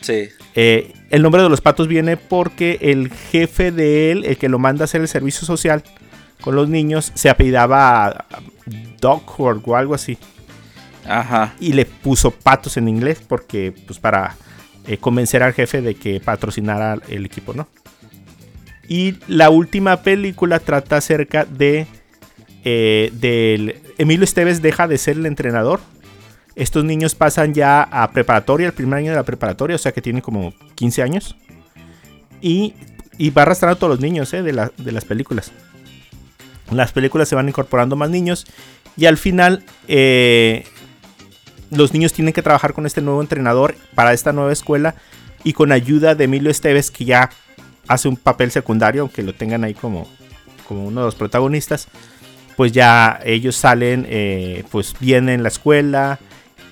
Sí. Eh, el nombre de los patos viene porque el jefe de él, el que lo manda a hacer el servicio social con los niños, se apellidaba Duckworth o algo así. Ajá. Y le puso patos en inglés porque, pues, para eh, convencer al jefe de que patrocinara el equipo, ¿no? Y la última película trata acerca de. eh, del. Emilio Esteves deja de ser el entrenador. Estos niños pasan ya a preparatoria, el primer año de la preparatoria, o sea que tienen como 15 años. Y, y va arrastrando a todos los niños eh, de, de las películas. Las películas se van incorporando más niños. Y al final, los niños tienen que trabajar con este nuevo entrenador para esta nueva escuela. Y con ayuda de Emilio Esteves, que ya hace un papel secundario, aunque lo tengan ahí como, como uno de los protagonistas. Pues ya ellos salen, eh, pues bien en la escuela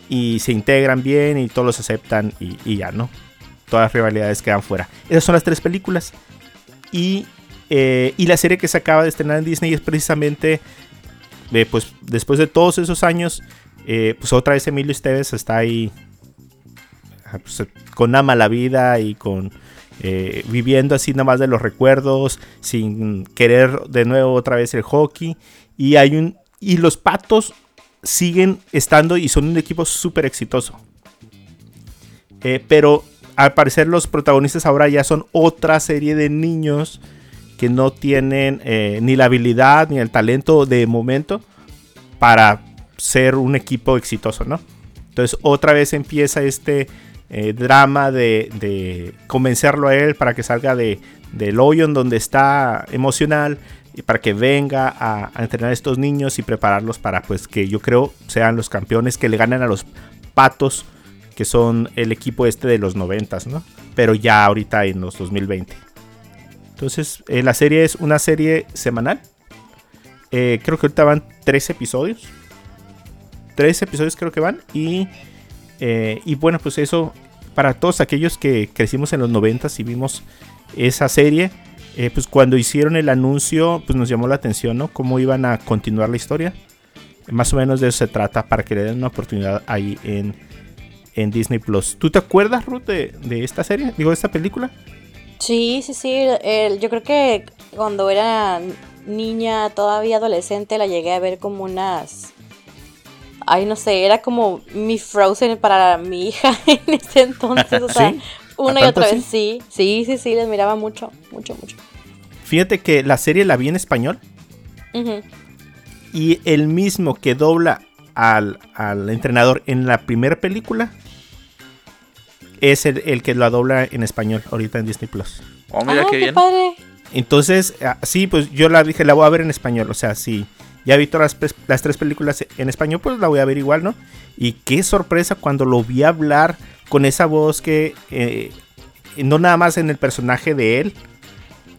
y se integran bien y todos los aceptan y, ya, ¿no? Todas las rivalidades quedan fuera. Esas son las tres películas. Y, eh, y la serie que se acaba de estrenar en Disney es precisamente, eh, pues después de todos esos años, eh, pues otra vez Emilio Esteves está ahí ah, pues, con ama la vida y con eh, viviendo así nada más de los recuerdos, sin querer de nuevo otra vez el hockey. Y hay un. Y los patos siguen estando y son un equipo súper exitoso. Eh, pero al parecer los protagonistas ahora ya son otra serie de niños que no tienen ni la habilidad ni el talento de momento para ser un equipo exitoso, ¿no? Entonces otra vez empieza este eh, drama de, convencerlo a él para que salga de, del hoyo en donde está emocional y para que venga a, entrenar a estos niños y prepararlos para pues que yo creo sean los campeones que le ganen a los patos que son el equipo este de los noventas, ¿no? Pero ya ahorita en los 2020. Entonces, eh, la serie es una serie semanal. Eh, creo que ahorita van tres episodios. Tres episodios creo que van. Y, eh, y bueno, pues eso, para todos aquellos que crecimos en los noventas y vimos esa serie, eh, pues cuando hicieron el anuncio, pues nos llamó la atención, ¿no? Cómo iban a continuar la historia. Más o menos de eso se trata, para que le den una oportunidad ahí en, en Disney Plus. ¿Tú te acuerdas, Ruth, de, de, esta serie? Digo, de esta película. Sí, sí, sí. Yo creo que cuando era niña, todavía adolescente, la llegué a ver como unas. Ay, no sé, era como mi Frozen para mi hija en ese entonces. O sea, ¿Sí? una y otra vez, sí. Sí, sí, sí, les miraba mucho, mucho, mucho. Fíjate que la serie la vi en español. Uh -huh. Y el mismo que dobla al, al, entrenador en la primera película es el, el, que lo dobla en español ahorita en Disney Plus. Oh, mira ah, qué bien. Padre. Entonces, ah, sí, pues yo la dije, la voy a ver en español. O sea, sí, ya vi todas las, las, tres películas en español, pues la voy a ver igual, ¿no? Y qué sorpresa cuando lo vi hablar con esa voz que eh, no nada más en el personaje de él,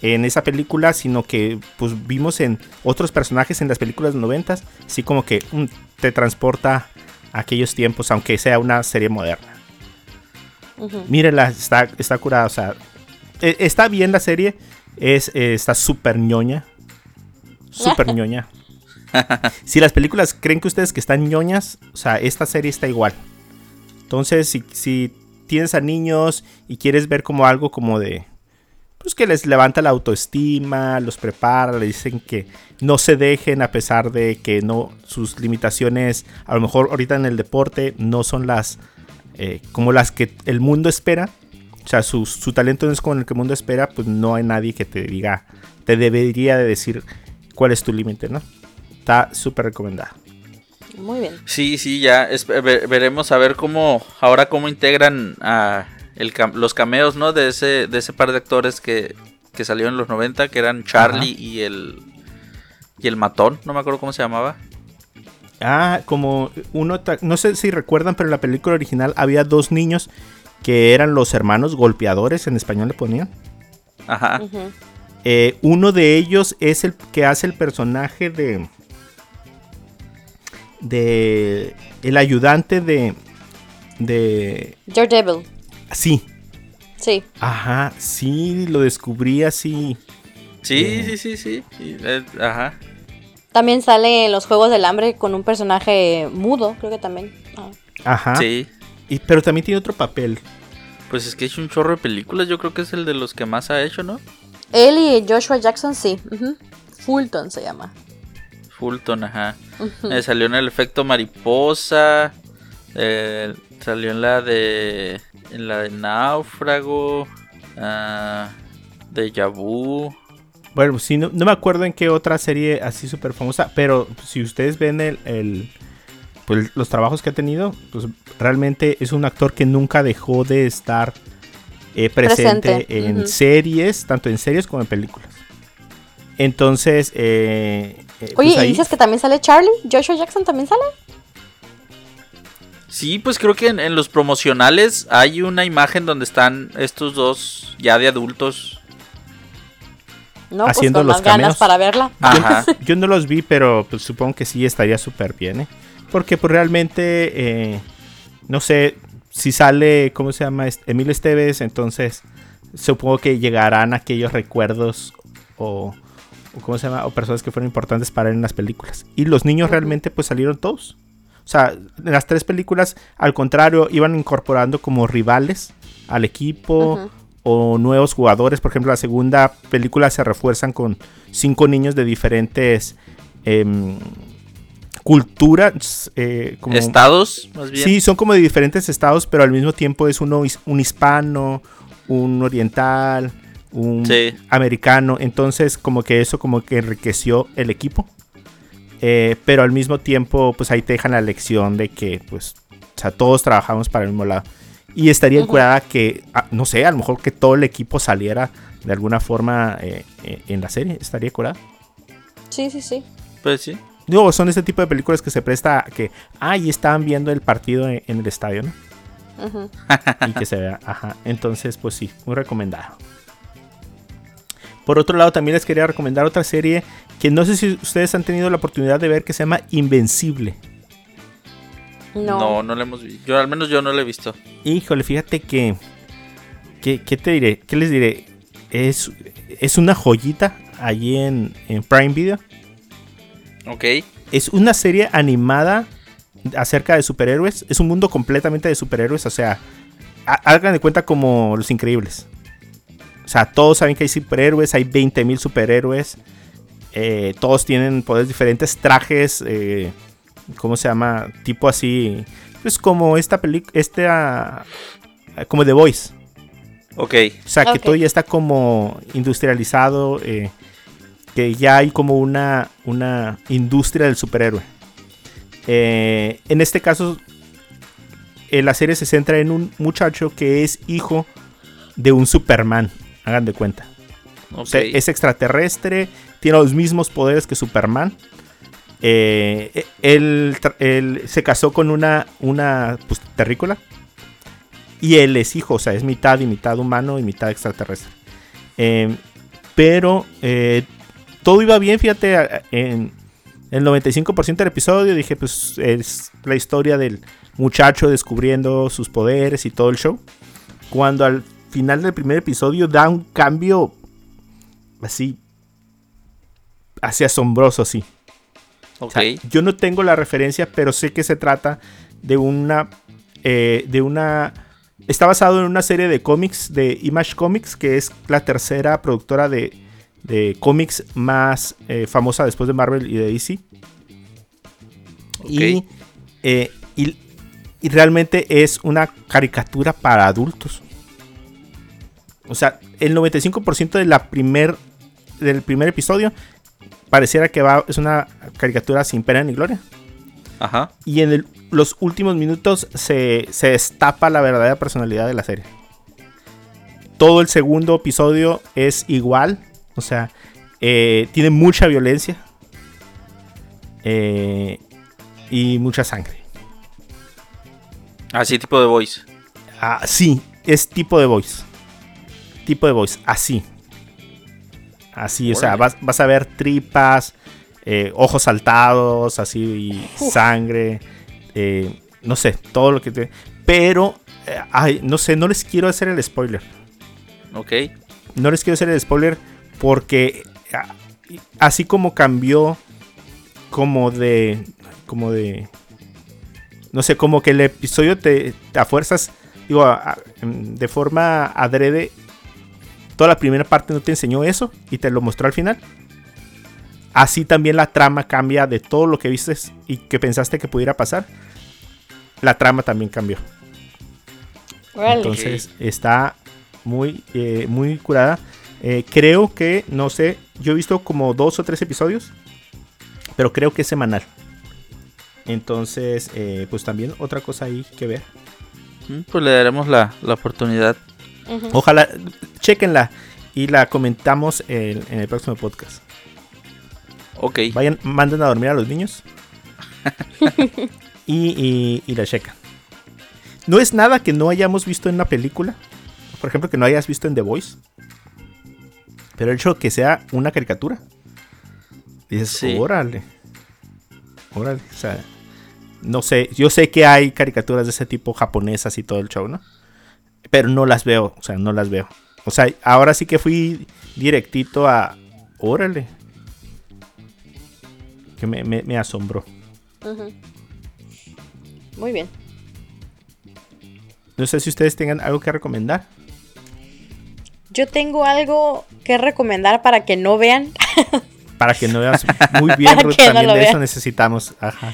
en esa película, sino que pues vimos en otros personajes en las películas de noventas, así como que um, te transporta a aquellos tiempos, aunque sea una serie moderna. Uh -huh. Mírenla, está, está curada, o sea, e, está bien la serie, es, eh, está súper ñoña, súper ñoña. si las películas creen que ustedes que están ñoñas, o sea, esta serie está igual. Entonces, si, si tienes a niños y quieres ver como algo como de pues que les levanta la autoestima, los prepara, le dicen que no se dejen a pesar de que no sus limitaciones, a lo mejor ahorita en el deporte no son las eh, como las que el mundo espera. O sea, su, su, talento no es como el que el mundo espera, pues no hay nadie que te diga, te debería de decir cuál es tu límite, ¿no? Está súper recomendada. Muy bien. Sí, sí, ya es, veremos a ver cómo, ahora cómo integran a el, los cameos, ¿no? De ese, de ese par de actores que, que salieron en los 90, que eran Charlie Ajá. y el y el matón, no me acuerdo cómo se llamaba. Ah, como uno, no sé si recuerdan, pero en la película original había dos niños que eran los hermanos golpeadores, en español le ponían. Ajá. Uh -huh. eh, uno de ellos es el que hace el personaje de de el ayudante de de Daredevil. Sí. Sí. Ajá, sí, lo descubrí así. Sí, eh. sí, sí, sí, sí. Eh, ajá. También sale en los Juegos del Hambre con un personaje mudo, creo que también. Ah. Ajá. Sí. Y, pero también tiene otro papel. Pues es que ha hecho un chorro de películas, yo creo que es el de los que más ha hecho, ¿no? Él y Joshua Jackson, sí. Uh -huh. Fulton se llama. Fulton, ajá. Uh -huh. eh, salió en el efecto mariposa. Eh, salió en la de. En la de Náufrago. Uh, de Yabu. Bueno, sí, no, no, me acuerdo en qué otra serie así súper famosa. Pero si ustedes ven el, el pues, los trabajos que ha tenido, pues realmente es un actor que nunca dejó de estar eh, presente, presente, en uh -huh. series, tanto en series como en películas. Entonces, eh, eh, Oye, pues ahí... ¿y dices que también sale Charlie? ¿Joshua Jackson también sale? Sí, pues creo que en, en, los promocionales hay una imagen donde están estos dos ya de adultos. No, haciendo pues con los más ganas para verla. Ajá. Yo, yo, no los vi, pero pues, supongo que sí estaría súper bien, ¿eh? Porque pues realmente, eh, no sé, si sale, ¿cómo se llama? Emilio Esteves, entonces supongo que llegarán aquellos recuerdos o, o, ¿cómo se llama? O personas que fueron importantes para él en las películas. Y los niños realmente pues salieron todos. O sea, en las tres películas, al contrario, iban incorporando como rivales al equipo uh -huh. o nuevos jugadores. Por ejemplo, la segunda película se refuerzan con cinco niños de diferentes... Eh, culturas. eh, como- Estados, más bien. Sí, son como de diferentes estados, pero al mismo tiempo es uno un hispano, un oriental, un Sí. americano. Entonces, como que eso como que enriqueció el equipo. Eh, pero al mismo tiempo, pues ahí te dejan la lección de que, pues, o sea, todos trabajamos para el mismo lado. Y estaría Ujú. curada que, ah, no sé, a lo mejor que todo el equipo saliera de alguna forma eh, eh, en la serie. Estaría curada. Sí, sí, sí. Pues sí. Digo, son ese tipo de películas que se presta a que, ah, y estaban viendo el partido en, en el estadio, ¿no? Ujú. y que se vea. Ajá. Entonces, pues sí, muy recomendado. Por otro lado, también les quería recomendar otra serie que no sé si ustedes han tenido la oportunidad de ver que se llama Invencible. No. No, no, lo hemos visto. Yo, al menos yo no lo he visto. Híjole, fíjate que. que- ¿Qué te diré? ¿Qué les diré? Es, es una joyita allí en, en Prime Video. Ok. Es una serie animada acerca de superhéroes. Es un mundo completamente de superhéroes. O sea, ha- hagan de cuenta como los increíbles. O sea, todos saben que hay superhéroes. Hay 20.000 superhéroes. eh, todos tienen poderes diferentes. Trajes. eh, ¿Cómo se llama? Tipo así. Pues como esta película. Esta. Como The Voice. Ok. O sea, que todo ya está como industrializado, eh, que ya hay como una, una industria del superhéroe. Eh, en este caso, eh, la serie se centra en un muchacho que es hijo de un Superman, hagan de cuenta. Ok. O sea, es extraterrestre, tiene los mismos poderes que Superman. Eh, él, tra- él se casó con una, una pues, terrícola. Y él es hijo, o sea, es mitad y mitad humano y mitad extraterrestre. Eh, pero eh, todo iba bien, fíjate, en el 95% del episodio dije, pues es la historia del muchacho descubriendo sus poderes y todo el show. Cuando al final del primer episodio da un cambio así, así asombroso, así. O ok. sea, yo no tengo la referencia, pero sé que se trata de una. eh, de una. Está basado en una serie de cómics de Image Comics, que es la tercera productora de, de cómics más eh, famosa después de Marvel y de DC. Y, eh, y, y realmente es una caricatura para adultos. O sea, el 95% de la primer, del primer episodio pareciera que va, es una caricatura sin pena ni gloria. Ajá. Y en el- los últimos minutos se, se destapa la verdadera personalidad de la serie. Todo el segundo episodio es igual. O sea, eh, tiene mucha violencia. eh, y mucha sangre. Así tipo de voice. Ah, sí, es tipo de voice. Tipo de voice, así. Así, o sea, vas, vas a ver tripas, eh, ojos saltados, así, y sangre, no sé, todo lo que te... Pero, ay, no sé, no les quiero hacer el spoiler. Ok. No les quiero hacer el spoiler porque así como cambió como de... como de... No sé, como que el episodio te, te a fuerzas, digo, a- a- de forma adrede, toda la primera parte no te enseñó eso y te lo mostró al final. Así también la trama cambia de todo lo que viste y que pensaste que pudiera pasar. La trama también cambió. Entonces está muy, eh, muy curada. Eh, creo que, no sé, yo he visto como dos o tres episodios, pero creo que es semanal. Entonces, eh, pues también otra cosa ahí que ver. Mm, Pues le daremos la, la oportunidad. Ojalá, chequenla y la comentamos en, en el próximo podcast. Ok. Vayan, manden a dormir a los niños. y, y, y la checan. No es nada que no hayamos visto en una película. Por ejemplo, que no hayas visto en The Voice. Pero el hecho de que sea una caricatura. Dices, Sí. órale. Órale. O sea, no sé. Yo sé que hay caricaturas de ese tipo japonesas y todo el show, ¿no? Pero no las veo. O sea, no las veo. O sea, ahora sí que fui directito a. Órale. Que me, me- me asombró. Muy bien. No sé si ustedes tengan algo que recomendar. Yo tengo algo que recomendar para que no vean. Para que no veas muy bien, Ruth, no también de eso necesitamos. Ajá.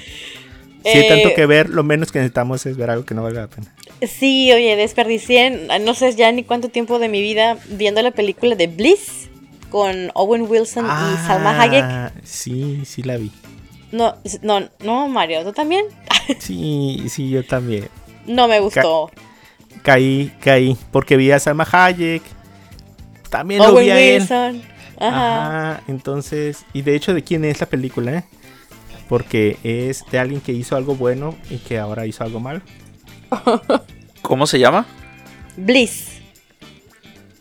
Si hay Eh, tanto que ver, lo menos que necesitamos es ver algo que no valga la pena. Sí, oye, desperdicié no sé ya ni cuánto tiempo de mi vida viendo la película de Bliss con Owen Wilson y Salma Hayek. Ah, Sí, sí la vi. No, no, no, Mario, ¿tú también? Sí, sí, yo también. No me gustó. Caí, caí. Porque vi a Salma Hayek. También lo vi a él. Wilson. Ajá. Ajá, entonces, y de hecho, ¿de quién es la película, eh? Porque es de alguien que hizo algo bueno y que ahora hizo algo malo. ¿Cómo se llama? Bliss.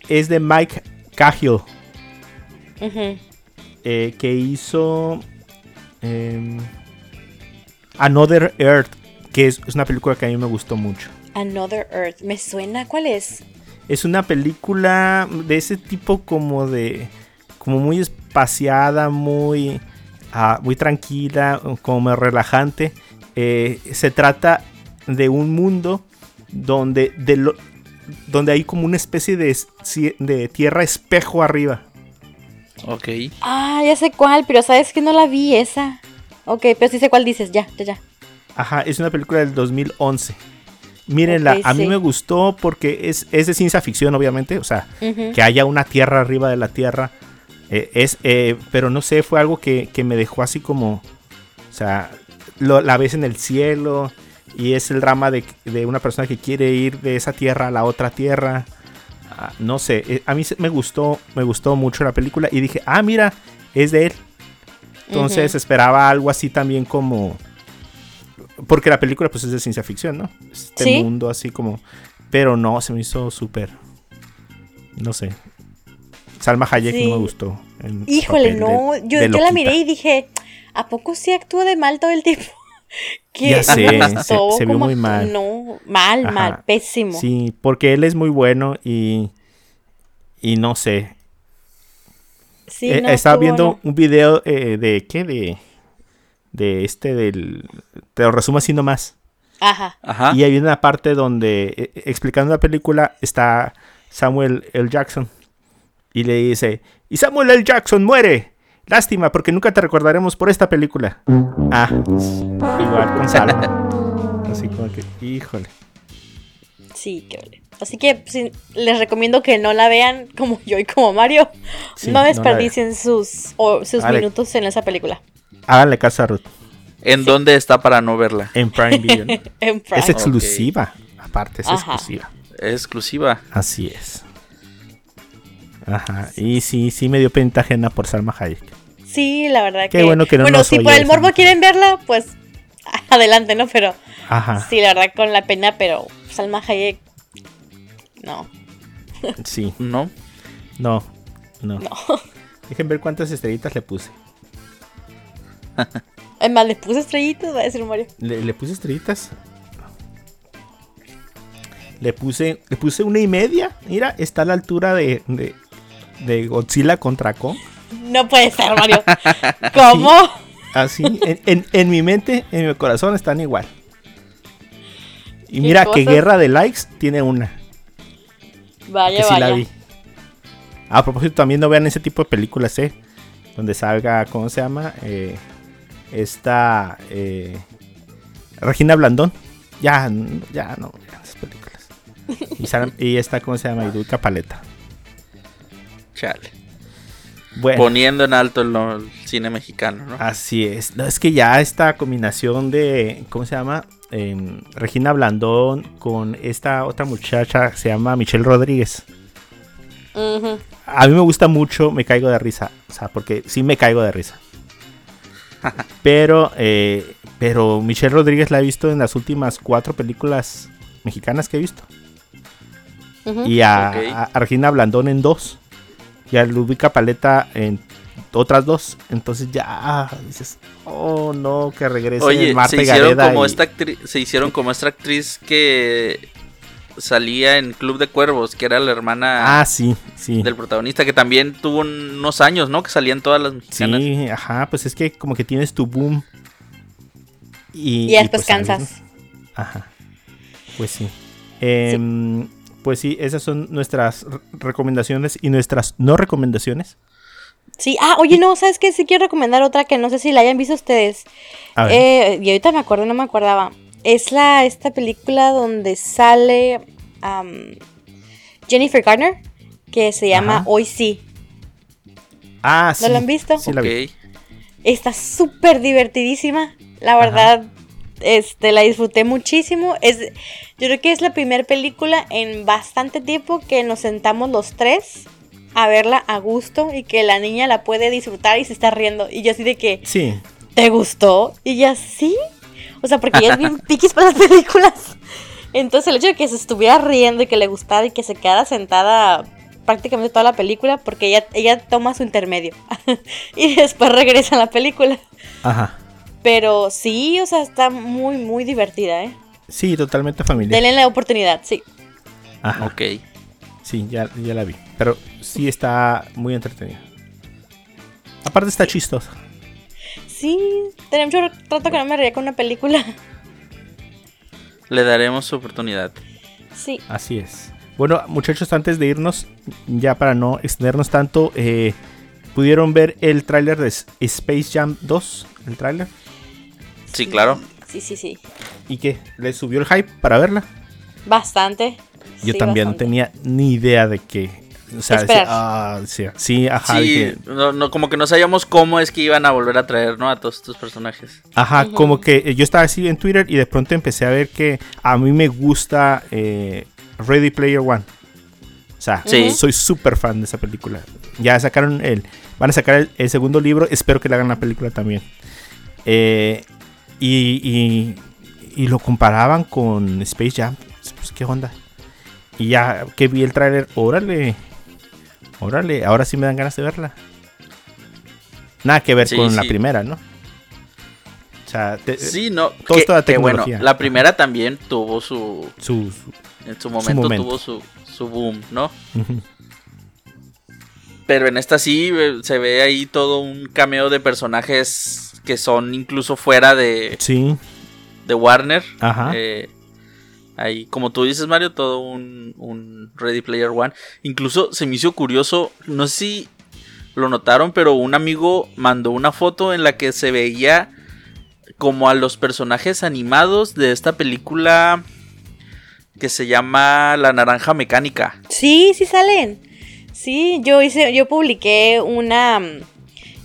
Es de Mike Cahill, eh, que hizo em, Another Earth, que es, es una película que a mí me gustó mucho. Another Earth. ¿Me suena? ¿Cuál es? Es una película de ese tipo como de... Como muy espaciada, muy... ah, muy tranquila, como relajante. Eh, se trata de un mundo donde, de lo- donde hay como una especie de, de tierra espejo arriba. Ok. Ah, ya sé cuál, pero sabes que no la vi esa. Ok, pero sí sé cuál dices. Ya, ya, ya. Ajá, es una película del 2011. Mírenla, a mí sí. me gustó porque es, es de ciencia ficción, obviamente. O sea, que haya una tierra arriba de la tierra. eh, es, eh, pero no sé, fue algo que, que me dejó así como. O sea, lo- la ves en el cielo. Y es el drama de, de una persona que quiere ir de esa tierra a la otra tierra. Ah, no sé, eh, a mí se- me gustó, me gustó mucho la película. Y dije, ah, mira, es de él. Entonces esperaba algo así también como. Porque la película pues es de ciencia ficción, ¿no? Este Sí. mundo así como. Pero no, se me hizo súper. No sé. Salma Hayek Sí. no me gustó. Híjole, no. de- yo de yo la miré y dije, ¿a poco sí actúa de mal todo el tiempo? Que Ya sé, me se- se vio muy mal. No, mal, Ajá. mal, pésimo. Sí, porque él es muy bueno y. Y no sé. Sí, Eh, no, estaba viendo no. un video eh, de. ¿Qué? De. De este del. Te lo resumo así nomás. Ajá. Ajá. Y hay una parte donde, eh, explicando la película, está Samuel L. Jackson. Y le dice, y Samuel L. Jackson muere. Lástima, porque nunca te recordaremos por esta película. Ah, igual con Salma. Así como que, híjole. Sí, qué vale. Así que sí, les recomiendo que no la vean como yo y como Mario. Sí, no desperdicien sus, o- sus minutos en esa película. Háganle caso a Ruth. ¿En dónde está para no verla? En Prime Video. ¿no? En Prime. Es exclusiva. Aparte, es Ajá. exclusiva. Es exclusiva. Así es. Ajá. Y sí, sí me dio pena ajena por Salma Hayek. Sí, la verdad Qué que. bueno que no bueno, nos si por el morbo quieren verla, pues adelante, ¿no? Pero Ajá. sí, la verdad con la pena, pero Salma Hayek. No. Sí. ¿No? No, no. Dejen ver cuántas estrellitas le puse. Es más, le puse estrellitas, va a decir Mario. ¿Le, le puse estrellitas? Le puse, le puse una y media. Mira, está a la altura de, de, de Godzilla contra Kong. No puede ser, Mario. ¿Cómo? Así, en, en- en mi mente, en mi corazón están igual. Y mira que? Guerra de Likes tiene una. Vaya, que sí vaya. la vi. A propósito, también no vean ese tipo de películas, ¿eh? Donde salga, ¿cómo se llama? Eh, esta eh, Regina Blandón. Ya, ya no vean esas películas. Y, sal- y esta, ¿cómo se llama? Iduca Paleta. Chale. Bueno, Poniendo en alto el, el cine mexicano, ¿no? así es. No, es que ya esta combinación de, ¿cómo se llama? Em, Regina Blandón con esta otra muchacha, se llama Michelle Rodríguez. A mí me gusta mucho, me caigo de risa. O sea, porque sí me caigo de risa. Pero, eh, pero Michelle Rodríguez la he visto en las últimas cuatro películas mexicanas que he visto. Y a, Ok. a- a Regina Blandón en dos. Y a Lubica Paleta en otras dos. Entonces ya dices, oh no, que regrese Oye, Marta se hicieron, Gareda como y- esta actriz, se hicieron como esta actriz que salía en Club de Cuervos, que era la hermana Ah, sí, sí. del protagonista, que también tuvo unos años, ¿no? Que salían todas las mexicanas. Sí, ajá, pues es que como que tienes tu boom. Y, Y después pues, cansas. Ajá. Pues sí. Em, Pues sí, esas son nuestras re- recomendaciones y nuestras no recomendaciones. Sí, ah, oye, no, ¿sabes qué? Sí quiero recomendar otra que no sé si la hayan visto ustedes. A ver. Eh, y ahorita me acuerdo, no me acordaba. Es la, esta película donde sale Jennifer Garner, que se llama Ajá. Hoy sí. Ah, sí. ¿No la han visto? Sí, la vi. Ok. Está súper divertidísima. La verdad, este, la disfruté muchísimo. Es, yo creo que es la primera película en bastante tiempo que nos sentamos los tres a verla a gusto y que la niña la puede disfrutar y se está riendo. Y yo así de que, Sí. ¿te gustó? Y ya sí. O sea, porque ella es bien piquis para las películas. Entonces el hecho de que se estuviera riendo y que le gustara y que se quedara sentada prácticamente toda la película, porque ella, ella toma su intermedio. y después regresa a la película. Ajá. Pero sí, o sea, está muy, muy divertida, ¿eh? Sí, totalmente familiar. Denle la oportunidad, sí. Ajá. Ok. Sí, ya, ya la vi. Pero sí está muy entretenida. Aparte está chistosa. Sí, tenía mucho rato que no me reía con una película. Le daremos su oportunidad. Sí. Así es. Bueno, muchachos, antes de irnos, ya para no extendernos tanto, eh, ¿pudieron ver el tráiler de Space Jam 2? ¿El tráiler? Sí, claro. Sí, sí, sí. ¿Y qué? ¿Les subió el hype para verla? Bastante. Yo Sí, también bastante. no tenía ni idea de qué. O sea, decía, ah, sí, sí, ajá, Sí, dije, no, no, como que no sabíamos cómo es que iban a volver a traer, ¿no? A todos estos personajes. Ajá, como que eh, yo estaba así en Twitter y de pronto empecé a ver que a mí me gusta eh, Ready Player One. O sea, Sí. soy súper fan de esa película. Ya sacaron el. Van a sacar el, el segundo libro. Espero que le hagan la película también. Eh, y, y, y lo comparaban con Space Jam. Pues, ¿qué onda? Y ya que vi el tráiler, órale. Órale, ahora sí me dan ganas de verla. Nada que ver Sí, con la primera, ¿no? O sea, te- Sí, no. todo que- bueno, tecnología. la primera también tuvo su. su, su- En su momento, momento. tuvo su, su boom, ¿no? Pero en esta sí eh, se ve ahí todo un cameo de personajes que son incluso fuera de, Sí, de Warner. Ajá. Eh, ahí, como tú dices, Mario, todo un, un Ready Player One. Incluso se me hizo curioso, no sé si lo notaron, pero un amigo mandó una foto en la que se veía como a los personajes animados de esta película que se llama La Naranja Mecánica. Sí, sí salen. Sí, yo hice, yo publiqué una mm,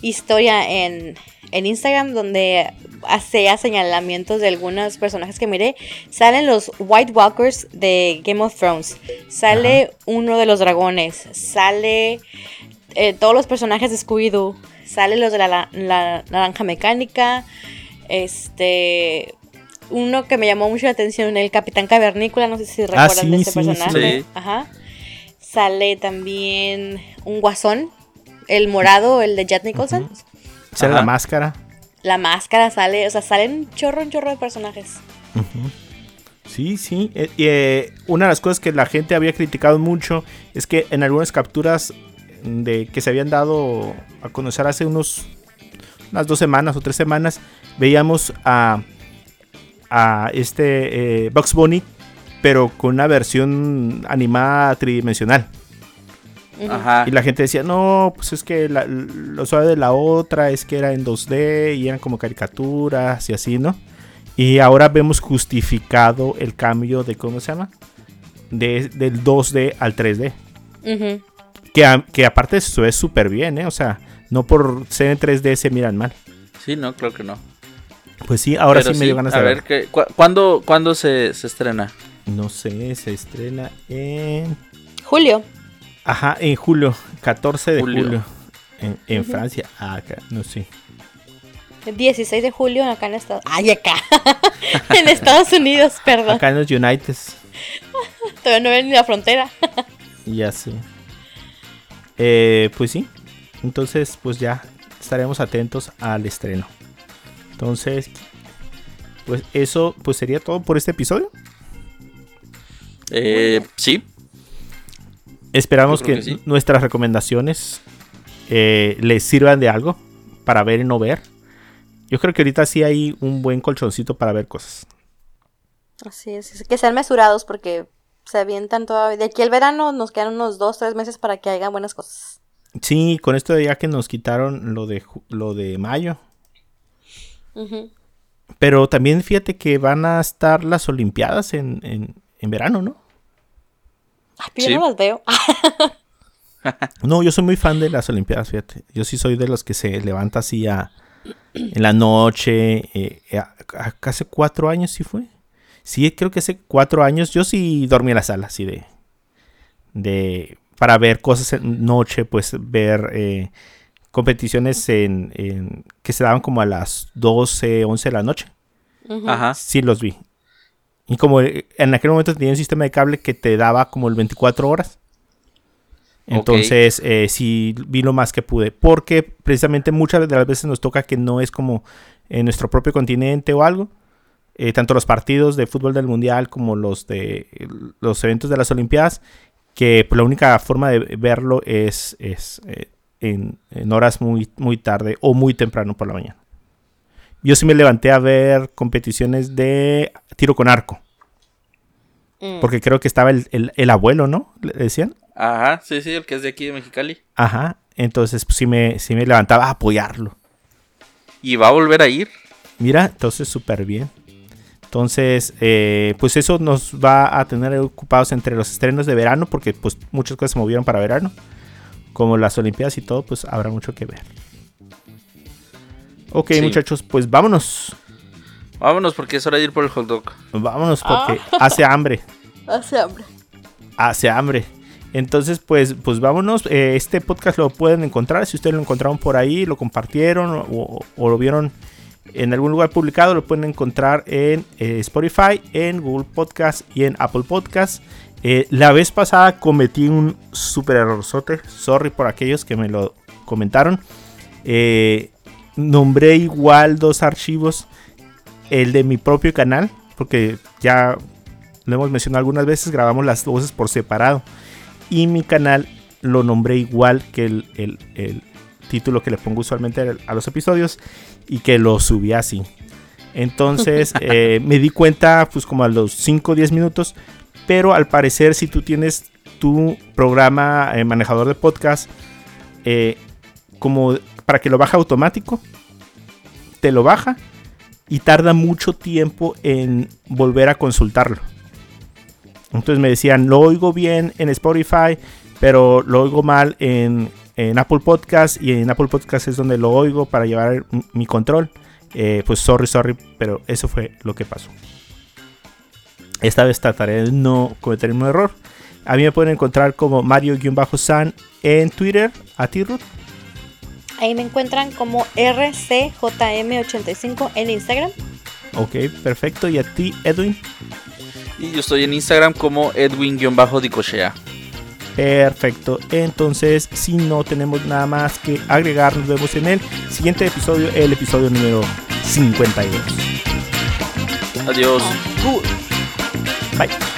historia en, en Instagram donde hacía señalamientos de algunos personajes que miré. Salen los White Walkers de Game of Thrones. Sale uno de los dragones. Sale eh, todos los personajes de Scooby-Doo. Sale los de la, la- la naranja mecánica. Este. Uno que me llamó mucho la atención, el Capitán Cavernícola. No sé si recuerdan sí, de ese sí, sí, personaje. sí. Ajá. Sale también un guasón. El morado, el de Jack Nicholson. Sale Ajá. la máscara. La máscara sale. O sea, salen chorro, un chorro de personajes. Sí, sí. Eh, eh, una de las cosas que la gente había criticado mucho es que en algunas capturas de que se habían dado a conocer hace unos unas dos semanas o tres semanas veíamos a a este eh, Bugs Bunny pero con una versión animada tridimensional. Ajá. y la gente decía no pues es que la- lo suave de la otra es que era en 2D y eran como caricaturas y así no y ahora vemos justificado el cambio de, ¿cómo se llama? De, del 2D al 3D. Ujú. Que, a- que aparte se ve súper bien, ¿eh? O sea, no por ser en 3D se miran mal. Sí, no, creo que no. Pues sí, ahora Pero sí me dio ganas de A ver. ver, ¿qué- cu- ¿cuándo, cuándo se, se estrena? No sé, se estrena en... Julio. Ajá, en julio, 14 de julio. Julio. En, en Francia. Ah, acá, no sé. El 16 de julio acá en Estados Ay, acá. en Estados Unidos, perdón. Acá en los United. Todavía no ven ni la frontera. Ya sé. Eh, pues sí. Entonces, pues ya estaremos atentos al estreno. Entonces, pues eso pues sería todo por este episodio. Eh, sí, Esperamos que, creo que sí. nuestras recomendaciones eh, les sirvan de algo para ver y no ver. Yo creo que ahorita sí hay un buen colchoncito para ver cosas. Así es, es que sean mesurados porque se avientan todavía. De aquí al verano nos quedan unos dos, tres meses para que haya buenas cosas. Sí, con esto de ya que nos quitaron lo de lo de mayo. Pero también fíjate que van a estar las Olimpiadas en, en, en verano, ¿no? Ay, pero Sí. yo no las veo. No, yo soy muy fan de las Olimpiadas, fíjate. Yo sí soy de los que se levanta así a, en la noche. eh, a- a- hace cuatro años sí fue. Sí, creo que hace cuatro años yo sí dormí en la sala, así de... de para ver cosas en noche, pues ver eh, competiciones en, en- que se daban como a las 12, 11 de la noche. Ajá. Sí los vi. Y como en aquel momento tenía un sistema de cable que te daba como el 24 horas. Entonces, eh, sí vi lo más que pude. Porque precisamente muchas de las veces nos toca que no es como en nuestro propio continente o algo. Eh, tanto los partidos de fútbol del mundial como los de los eventos de las Olimpiadas. Que pues, la única forma de verlo es, es eh, en, en horas muy, muy tarde o muy temprano por la mañana. Yo sí me levanté a ver competiciones de tiro con arco. Mm. Porque creo que estaba el, el- el abuelo, ¿no? Le decían. Ajá, sí, sí, el que es de aquí de Mexicali. Ajá. Entonces, pues sí me, sí me levantaba a apoyarlo. Y va a volver a ir. Mira, entonces súper bien. Entonces, eh, pues eso nos va a tener ocupados entre los estrenos de verano, porque pues muchas cosas se movieron para verano. Como las Olimpiadas y todo, pues habrá mucho que ver. Ok, Sí. muchachos, pues vámonos. Vámonos porque es hora de ir por el hot dog. Vámonos porque hace hambre. Hace hambre. hace hambre. Entonces, pues, pues vámonos. Eh, este podcast lo pueden encontrar. Si ustedes lo encontraron por ahí, lo compartieron o, o lo vieron en algún lugar publicado, lo pueden encontrar en eh, Spotify, en Google Podcast y en Apple Podcast. Eh, la vez pasada cometí un super errorzote. Sorry por aquellos que me lo comentaron. Eh, nombré igual dos archivos. El de mi propio canal. Porque ya lo hemos mencionado algunas veces, grabamos las voces por separado. Y mi canal lo nombré igual que el, el- el título que le pongo usualmente a- a los episodios y que lo subí así. Entonces eh, me di cuenta pues como a los 5 o 10 minutos, pero al parecer si tú tienes tu programa eh, manejador de podcast, eh, como para que lo baje automático, te lo baja y tarda mucho tiempo en volver a consultarlo. Entonces me decían, lo oigo bien en Spotify, pero lo oigo mal en, Apple Podcast y en Apple Podcast es donde lo oigo para llevar mi control. Eh, pues sorry, sorry, pero eso fue lo que pasó. Esta vez trataré de no cometer un error. A mí me pueden encontrar como Mario-San en Twitter, a ti Ruth. Ahí me encuentran como RCJM85 en Instagram. Ok, perfecto. Y a ti, Edwin. Y yo estoy en Instagram como Edwin-Dicochea. Perfecto. Entonces, si no tenemos nada más que agregar, nos vemos en el siguiente episodio, el episodio número 52. Adiós. Bye.